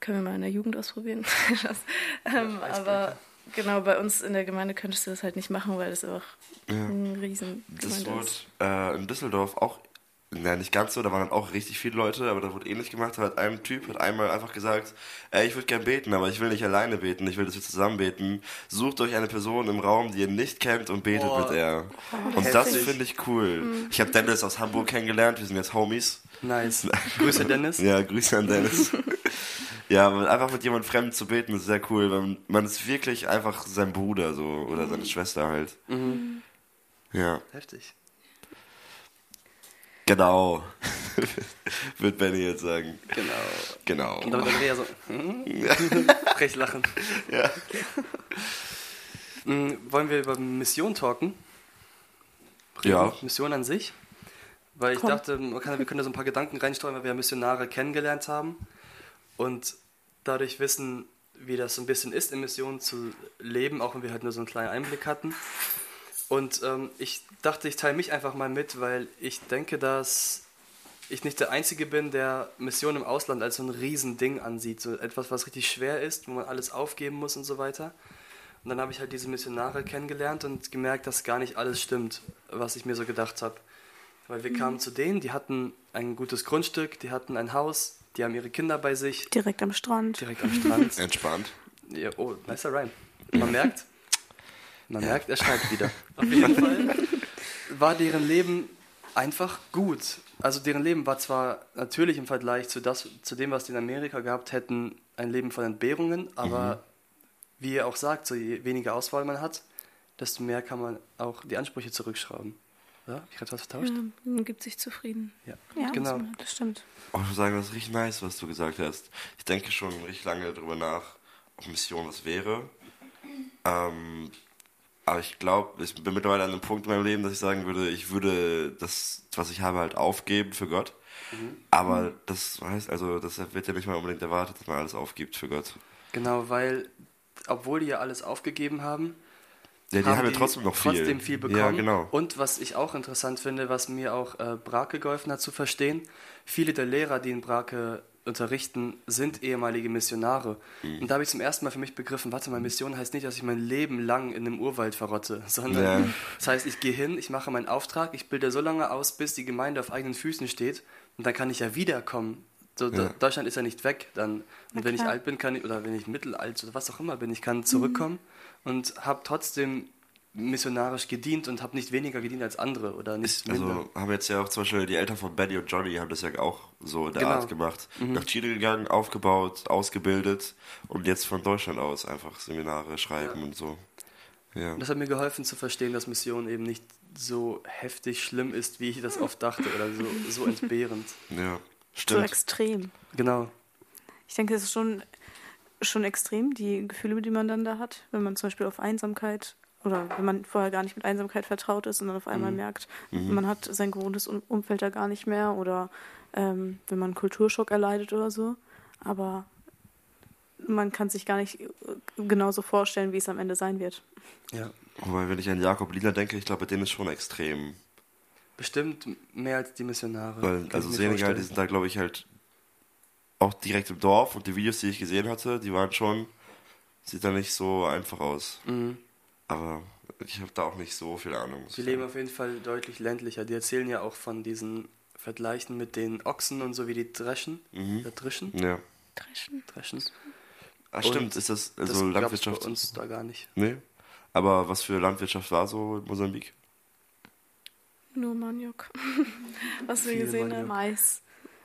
können wir mal in der Jugend ausprobieren. das, ähm, aber genau, bei uns in der Gemeinde könntest du das halt nicht machen, weil das einfach ein riesen Das wurde ist. äh, in Düsseldorf auch, na nicht ganz so, da waren dann auch richtig viele Leute, aber da wurde ähnlich gemacht. Da hat ein Typ hat einmal einfach gesagt, ey, ich würde gern beten, aber ich will nicht alleine beten, ich will, dass wir zusammen beten. Sucht euch eine Person im Raum, die ihr nicht kennt und betet Boah. mit er. Und das finde ich cool. Ich habe Dennis aus Hamburg kennengelernt, wir sind jetzt Homies. Nice. Grüße, Dennis. Ja, Grüße an Dennis. ja, einfach mit jemand Fremden zu beten ist sehr cool, weil man ist wirklich einfach sein Bruder so oder seine Schwester halt. Ja, Heftig. genau. Wird Benny jetzt sagen. Genau. Genau. Und dann Andrea so, hm? frech lachen. Ja. Hm, Wollen wir über Mission talken? Ja. Mission an sich? Weil ich Komm. dachte, wir können da so ein paar Gedanken reinstreuen, weil wir ja Missionare kennengelernt haben und dadurch wissen, wie das so ein bisschen ist, in Mission zu leben, auch wenn wir halt nur so einen kleinen Einblick hatten. Und ähm, ich dachte, ich teile mich einfach mal mit, weil ich denke, dass ich nicht der Einzige bin, der Mission im Ausland als so ein Riesending ansieht. So etwas, was richtig schwer ist, wo man alles aufgeben muss und so weiter. Und dann habe ich halt diese Missionare kennengelernt und gemerkt, dass gar nicht alles stimmt, was ich mir so gedacht habe. Weil wir kamen zu denen, die hatten ein gutes Grundstück, die hatten ein Haus, die haben ihre Kinder bei sich, Direkt am Strand. direkt am Strand. Entspannt. Ja, oh, nicer Rhyme. Man merkt, man merkt, er schreibt wieder. Auf jeden Fall war deren Leben einfach gut. Also deren Leben war zwar natürlich im Vergleich zu, das, zu dem, was die in Amerika gehabt hätten, ein Leben von Entbehrungen, aber wie ihr auch sagt, so je weniger Auswahl man hat, desto mehr kann man auch die Ansprüche zurückschrauben. Ja? Hab ich gerade was vertauscht? Ja, man gibt sich zufrieden. Ja, Ja, genau. das, stimmt. Oh, ich muss sagen, das ist richtig nice, was du gesagt hast. Ich denke schon richtig lange darüber nach, ob Mission was wäre. Ähm, aber ich glaube, ich bin mittlerweile an einem Punkt in meinem Leben, dass ich sagen würde, ich würde das, was ich habe, halt aufgeben für Gott. Aber das heißt, also, das wird ja nicht mal unbedingt erwartet, dass man alles aufgibt für Gott. Genau, weil obwohl die ja alles aufgegeben haben, Ja, die haben, ja trotzdem noch viel. trotzdem viel bekommen. Ja, genau. Und was ich auch interessant finde, was mir auch äh, Brake geholfen hat zu verstehen, viele der Lehrer, die in Brake unterrichten, sind ehemalige Missionare. Mhm. Und da habe ich zum ersten Mal für mich begriffen, warte mal, Mission heißt nicht, dass ich mein Leben lang in einem Urwald verrotte, sondern Ja. das heißt, ich gehe hin, ich mache meinen Auftrag, ich bilde so lange aus, bis die Gemeinde auf eigenen Füßen steht und dann kann ich ja wiederkommen. So, Ja. Deutschland ist ja nicht weg. Dann, und wenn ich alt bin, kann ich, oder wenn ich mittelalt oder was auch immer bin, ich kann zurückkommen und habe trotzdem missionarisch gedient und habe nicht weniger gedient als andere oder nicht Ist, minder. also haben jetzt ja auch zum Beispiel die Eltern von Betty und Johnny haben das ja auch so in der Genau. Art gemacht. Nach Chile gegangen, aufgebaut, ausgebildet und jetzt von Deutschland aus einfach Seminare schreiben und so. Ja. Und das hat mir geholfen zu verstehen, dass Mission eben nicht so heftig schlimm ist, wie ich das oft dachte oder so, so entbehrend. ja. So Stimmt. extrem. Genau. Ich denke, es ist schon, schon extrem, die Gefühle, die man dann da hat, wenn man zum Beispiel auf Einsamkeit oder wenn man vorher gar nicht mit Einsamkeit vertraut ist und dann auf einmal merkt, man hat sein gewohntes Um- Umfeld da gar nicht mehr oder ähm, wenn man einen Kulturschock erleidet oder so. Aber man kann sich gar nicht äh, genauso vorstellen, wie es am Ende sein wird. Ja. Wobei, wenn ich an Jakob Lina denke, ich glaube, bei denen ist schon extrem. Bestimmt mehr als die Missionare. Weil, also Senegal, die sind da, glaube ich, halt auch direkt im Dorf und die Videos, die ich gesehen hatte, die waren schon, sieht da nicht so einfach aus. Mhm. Aber ich habe da auch nicht so viel Ahnung. Die leben auf jeden Fall deutlich ländlicher. Die erzählen ja auch von diesen Vergleichen mit den Ochsen und so wie die dreschen. Mhm. Oder drischen? Ja. Dreschen. Dreschen. Ah, Und stimmt, ist das Das also Landwirtschaft? bei uns da gar nicht. Nee. Aber was für Landwirtschaft war so in Mosambik? Nur Maniok. Was wir gesehen haben. Mais.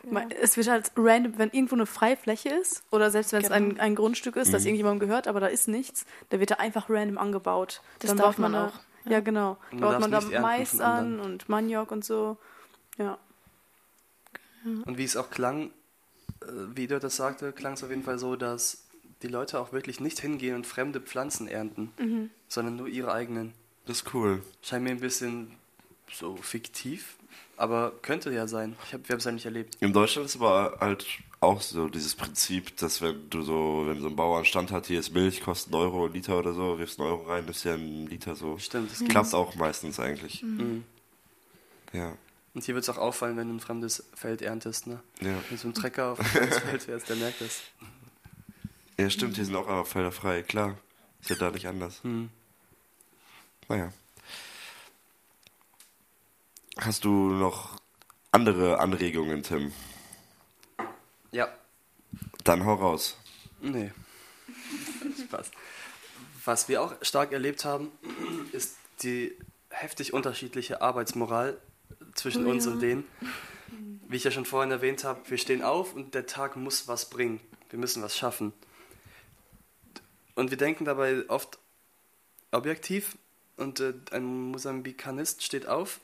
Ma- Es wird halt random, wenn irgendwo eine freie Fläche ist oder selbst wenn es Genau. ein, ein Grundstück ist, Mhm. das irgendjemandem gehört, aber da ist nichts, da wird da einfach random angebaut. Das Dann darf baut man man da- auch, Ja, genau. Und man baut man da Mais an und Maniok und so. Ja. Und wie es auch klang, äh, wie du das sagte, klang es auf jeden Fall so, dass die Leute auch wirklich nicht hingehen und fremde Pflanzen ernten, sondern nur ihre eigenen. Das ist cool. Scheint mir ein bisschen so fiktiv, aber könnte ja sein. Ich hab, wir haben es ja nicht erlebt. In Deutschland ist aber halt auch so dieses Prinzip, dass wenn du so, wenn so ein Bauer einen Stand hat, hier ist Milch, kostet einen Euro ein Liter oder so, wirfst einen Euro rein, ist ja ein Liter so. Stimmt, das Klappt auch meistens eigentlich. Mhm. Ja. Und hier wird es auch auffallen, wenn du ein fremdes Feld erntest, ne? Ja. Wenn so ein Trecker auf ein fremdes Feld fährst, der merkt das. ja, stimmt, hier sind auch aber Felder frei, klar. Ist ja da nicht anders. Hm. Naja. Hast du noch andere Anregungen, Tim? Ja, Dann hau raus. nee. Spaß. Was wir auch stark erlebt haben, ist die heftig unterschiedliche Arbeitsmoral zwischen Oh uns ja. und denen. Wie ich ja schon vorhin erwähnt habe, wir stehen auf und der Tag muss was bringen. Wir müssen was schaffen. Und wir denken dabei oft objektiv und äh, ein Mosambikanist steht auf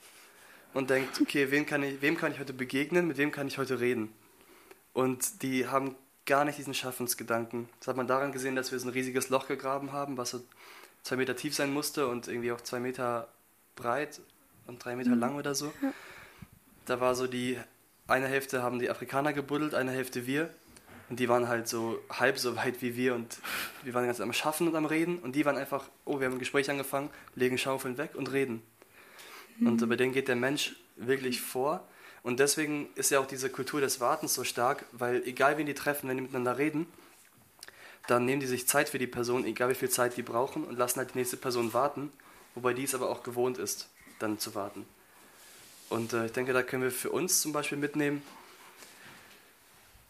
und denkt, okay, wen kann ich, wem kann ich heute begegnen, mit wem kann ich heute reden? Und die haben gar nicht diesen Schaffensgedanken. Das hat man daran gesehen, dass wir so ein riesiges Loch gegraben haben, was so zwei Meter tief sein musste und irgendwie auch zwei Meter breit und drei Meter lang oder so. Da war so die eine Hälfte haben die Afrikaner gebuddelt, eine Hälfte wir. Und die waren halt so halb so weit wie wir und wir waren ganz am Schaffen und am Reden. Und die waren einfach, oh, wir haben ein Gespräch angefangen, legen Schaufeln weg und reden. Und bei denen geht der Mensch wirklich vor. Und deswegen ist ja auch diese Kultur des Wartens so stark, weil egal wen die treffen, wenn die miteinander reden, dann nehmen die sich Zeit für die Person, egal wie viel Zeit die brauchen, und lassen halt die nächste Person warten, wobei die es aber auch gewohnt ist, dann zu warten. Und äh, ich denke, da können wir für uns zum Beispiel mitnehmen,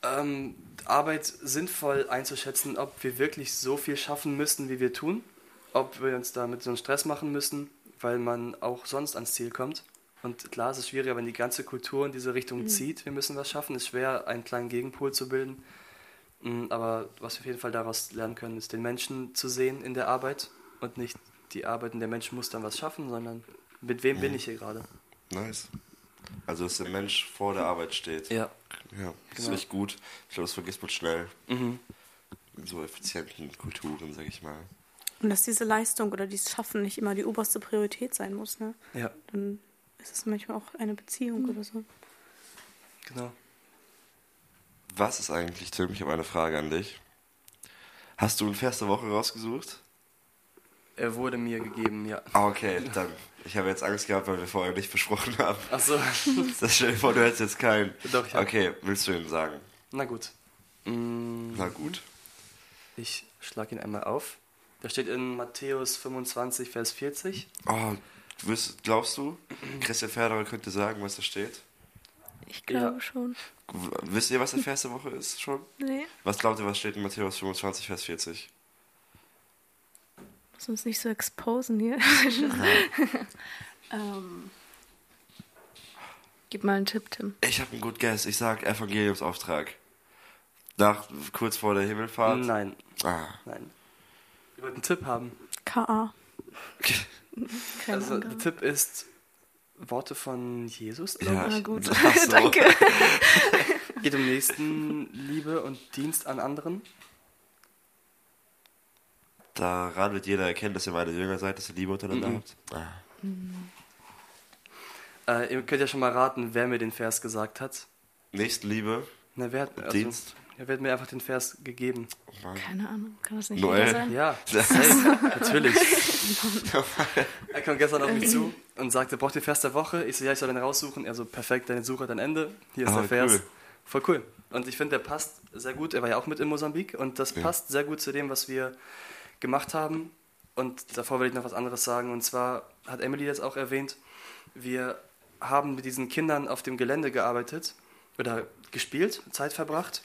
ähm, Arbeit sinnvoll einzuschätzen, ob wir wirklich so viel schaffen müssen, wie wir tun, ob wir uns damit so einen Stress machen müssen, weil man auch sonst ans Ziel kommt. Und klar, es ist schwieriger, wenn die ganze Kultur in diese Richtung zieht. Wir müssen was schaffen. Es ist schwer, einen kleinen Gegenpol zu bilden. Mm, Aber was wir auf jeden Fall daraus lernen können, ist den Menschen zu sehen in der Arbeit und nicht die Arbeit und der Mensch muss dann was schaffen, sondern mit wem bin ich hier gerade? Nice. Also, dass der Mensch vor der Arbeit steht. Ja. Ja, das Genau. ist echt gut. Ich glaube, das vergisst man schnell Mhm. in so effizienten Kulturen, sag ich mal. Und dass diese Leistung oder dieses Schaffen nicht immer die oberste Priorität sein muss, ne? Ja, Dann ist es manchmal auch eine Beziehung oder so. genau. Was ist eigentlich, Tim? Ich habe eine Frage an dich. Hast du einen Vers der Woche rausgesucht? Er wurde mir gegeben, ja. Ah, okay, dann. Ich habe jetzt Angst gehabt, weil wir vorher nicht besprochen haben. Achso, Das stell dir vor, du hättest jetzt keinen. Doch, ich hab- Okay, willst du ihn sagen? na gut. Mm, Na gut. Ich schlage ihn einmal auf. Da steht in Matthäus 25, Vers 40. Oh, wirst, glaubst du, Christian Ferderer könnte sagen, was da steht? Ich glaube Ja. schon. Wisst ihr, was der Vers der Woche ist schon? Nee. Was glaubt ihr, was steht in Matthäus 25, Vers 40? Lass uns nicht so exposen hier. ähm, gib mal einen Tipp, Tim. Ich habe einen gut Guess. Ich sag Evangeliumsauftrag. Nach, kurz vor der Himmelfahrt. Nein, Ah. nein. Wollten einen Tipp haben. K.A. Keine Also, Angabe. der Tipp ist Worte von Jesus. Ja, Na ich- gut. So. Danke. Geht um Nächstenliebe und Dienst an anderen. Daran wird jeder erkennen, dass ihr meine Jünger seid, dass ihr Liebe untereinander Mhm. habt. Ah. Äh, ihr könnt ja schon mal raten, wer mir den Vers gesagt hat. Nächstenliebe, Na, wer hat, also, Dienst. Er wird mir einfach den Vers gegeben. Mann. Keine Ahnung. Kann das nicht Noel. sein? Ja, safe, natürlich. er kam gestern auf mich zu und sagte, braucht ihr den Vers der Woche? Ich so, ja, ich soll den raussuchen. Er so, perfekt, deine Suche hat ein Ende. Hier ist Ah, der Vers. cool. Voll cool. Und ich finde, der passt sehr gut. Er war ja auch mit in Mosambik und das Ja. passt sehr gut zu dem, was wir gemacht haben. Und davor will ich noch was anderes sagen. Und zwar hat Emily das auch erwähnt. Wir haben mit diesen Kindern auf dem Gelände gearbeitet oder gespielt, Zeit verbracht.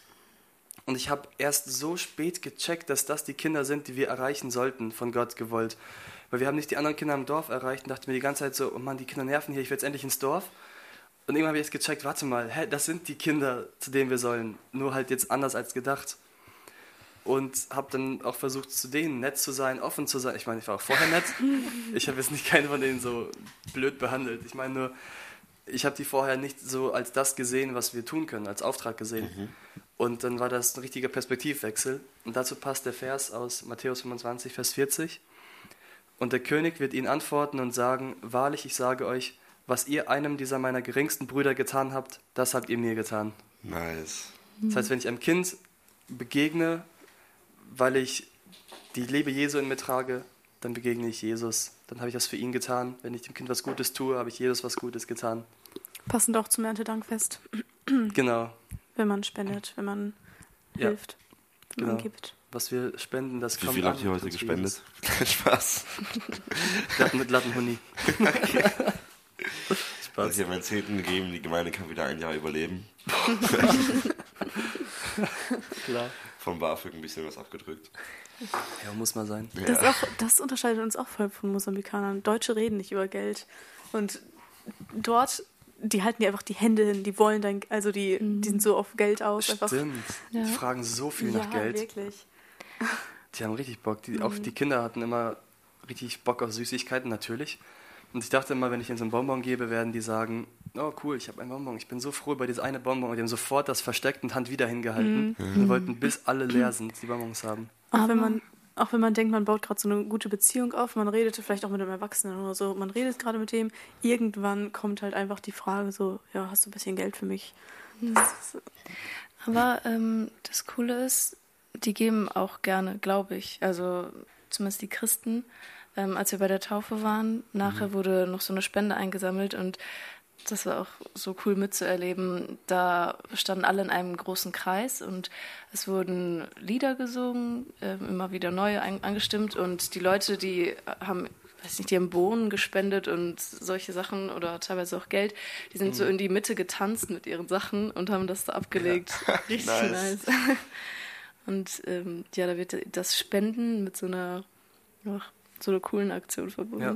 Und ich habe erst so spät gecheckt, dass das die Kinder sind, die wir erreichen sollten, von Gott gewollt. Weil wir haben nicht die anderen Kinder im Dorf erreicht und dachte mir die ganze Zeit so, oh Mann, die Kinder nerven hier, ich will jetzt endlich ins Dorf. Und irgendwann habe ich jetzt gecheckt, warte mal, hä, das sind die Kinder, zu denen wir sollen. Nur halt jetzt anders als gedacht. Und habe dann auch versucht, zu denen nett zu sein, offen zu sein. Ich meine, ich war auch vorher nett. Ich habe jetzt nicht keinen von denen so blöd behandelt. Ich meine nur, ich habe die vorher nicht so als das gesehen, was wir tun können, als Auftrag gesehen. Und dann war das ein richtiger Perspektivwechsel. Und dazu passt der Vers aus Matthäus 25, Vers 40. Und der König wird ihnen antworten und sagen, wahrlich, ich sage euch, was ihr einem dieser meiner geringsten Brüder getan habt, das habt ihr mir getan. Nice. Das heißt, wenn ich einem Kind begegne, weil ich die Liebe Jesu in mir trage, dann begegne ich Jesus. Dann habe ich das für ihn getan. Wenn ich dem Kind was Gutes tue, habe ich Jesus was Gutes getan. Passend auch zum Erntedankfest. Genau. Wenn man spendet, wenn man Ja, hilft, wenn man genau. gibt. Was wir spenden, das Wie kommt viel habt ihr heute gespendet? Kein Spaß. Mit Lattenhuni. Also Spaß. ich habe meinen Zehnten gegeben, die Gemeinde kann wieder ein Jahr überleben. Klar. Vom BAföG ein bisschen was abgedrückt. Ja, muss mal sein. Das, auch, das unterscheidet uns auch voll von Mosambikanern. Deutsche reden nicht über Geld. Und dort, die halten dir einfach die Hände hin, die wollen dein, also die, die sind so auf Geld aus. Einfach, Stimmt. Ja. Die fragen so viel nach ja, Geld. wirklich. Die haben richtig Bock. Die, auch die Kinder hatten immer richtig Bock auf Süßigkeiten, natürlich. Und ich dachte immer, wenn ich ihnen so einen Bonbon gebe, werden die sagen, oh cool, ich habe einen Bonbon. Ich bin so froh über dieses eine Bonbon. Und die haben sofort das versteckt und Hand wieder hingehalten. Und wollten, bis alle leer sind, die Bonbons haben. Auch wenn man, auch wenn man denkt, man baut gerade so eine gute Beziehung auf, man redet vielleicht auch mit einem Erwachsenen oder so, man redet gerade mit dem, irgendwann kommt halt einfach die Frage so, ja, hast du ein bisschen Geld für mich? Das ist, Aber ähm, das Coole ist, die geben auch gerne, glaube ich, also zumindest die Christen. Ähm, als wir bei der Taufe waren, nachher wurde noch so eine Spende eingesammelt und das war auch so cool mitzuerleben. Da standen alle in einem großen Kreis und es wurden Lieder gesungen, ähm, immer wieder neue ein angestimmt und die Leute, die haben weiß nicht, die haben Bohnen gespendet und solche Sachen oder teilweise auch Geld. Die sind so in die Mitte getanzt mit ihren Sachen und haben das da abgelegt. Richtig Nice. nice. Und ähm, ja, da wird das Spenden mit so einer, ach, so einer coolen Aktion verbunden. Ja.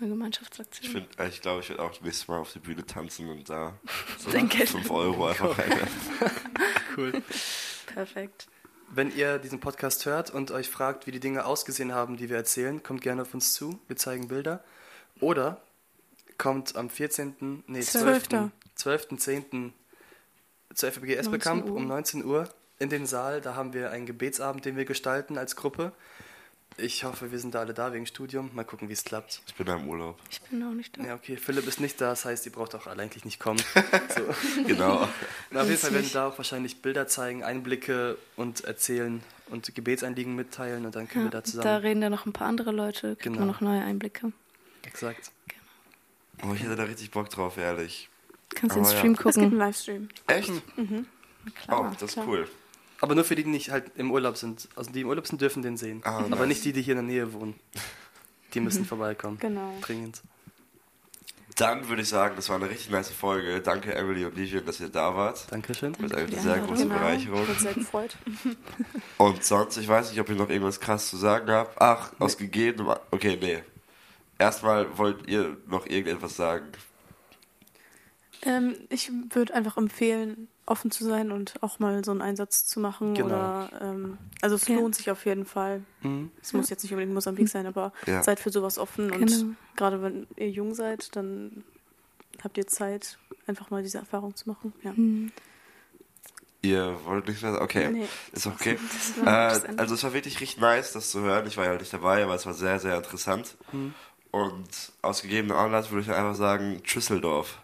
Eine Ich Gemeinschaftsaktion. finde, ich glaube, ich werde auch nächstes Mal auf die Bühne tanzen und da so Dein Geld. 5 Euro einfach rein. Cool. Perfekt. Wenn ihr diesen Podcast hört und euch fragt, wie die Dinge ausgesehen haben, die wir erzählen, kommt gerne auf uns zu. Wir zeigen Bilder. Oder kommt am 14., nee, 12. 12.. 12.10. zur FBG 19 Esbekamp um 19 Uhr in den Saal. Da haben wir einen Gebetsabend, den wir gestalten als Gruppe. Ich hoffe, wir sind da alle da wegen Studium. Mal gucken, wie es klappt. Ich bin da im Urlaub. Ich bin auch nicht da. Ja, okay. Philipp ist nicht da, das heißt, ihr braucht auch alle eigentlich nicht kommen. So. Genau. Na, auf jeden Fall werden wir da auch wahrscheinlich Bilder zeigen, Einblicke und erzählen und Gebetseinliegen mitteilen und dann können wir da da zusammen. reden ja noch ein paar andere Leute, kriegt Genau. man noch neue Einblicke. Exakt. Oh, ich hätte da richtig Bock drauf, ehrlich. Kannst Aber den ja. Stream es gibt einen gucken. Livestream. Echt? Klar. oh, das ist klar. cool. Aber nur für die, die nicht halt im Urlaub sind. Also die im Urlaub sind, dürfen den sehen. Ah, Aber nice. nicht die, die hier in der Nähe wohnen. Die müssen vorbeikommen. Genau. Dringend. Dann würde ich sagen, das war eine richtig nice Folge. Danke, Emily und Vivian, dass ihr da wart. Dankeschön. Das ist eine die sehr große Genau. Bereicherung. Wird sehr gefreut. Und sonst, ich weiß nicht, ob ihr noch irgendwas krass zu sagen habt. Ach, aus gegebenem... Okay, nee. Erstmal wollt ihr noch irgendetwas sagen. Ähm, ich würde einfach empfehlen, offen zu sein und auch mal so einen Einsatz zu machen. Genau. Oder ähm, also es Ja. lohnt sich auf jeden Fall. Mhm. Es muss jetzt nicht unbedingt Mosambik sein, aber Ja. seid für sowas offen und Genau. gerade wenn ihr jung seid, dann habt ihr Zeit, einfach mal diese Erfahrung zu machen. Ja. Hm. Ihr wollt nicht mehr... Okay, Nee. ist okay. Äh, also es war wirklich richtig nice, das zu hören. Ich war ja nicht dabei, aber es war sehr, sehr interessant. Mhm. Und aus gegebenem Anlass würde ich einfach sagen, Tschüsseldorf.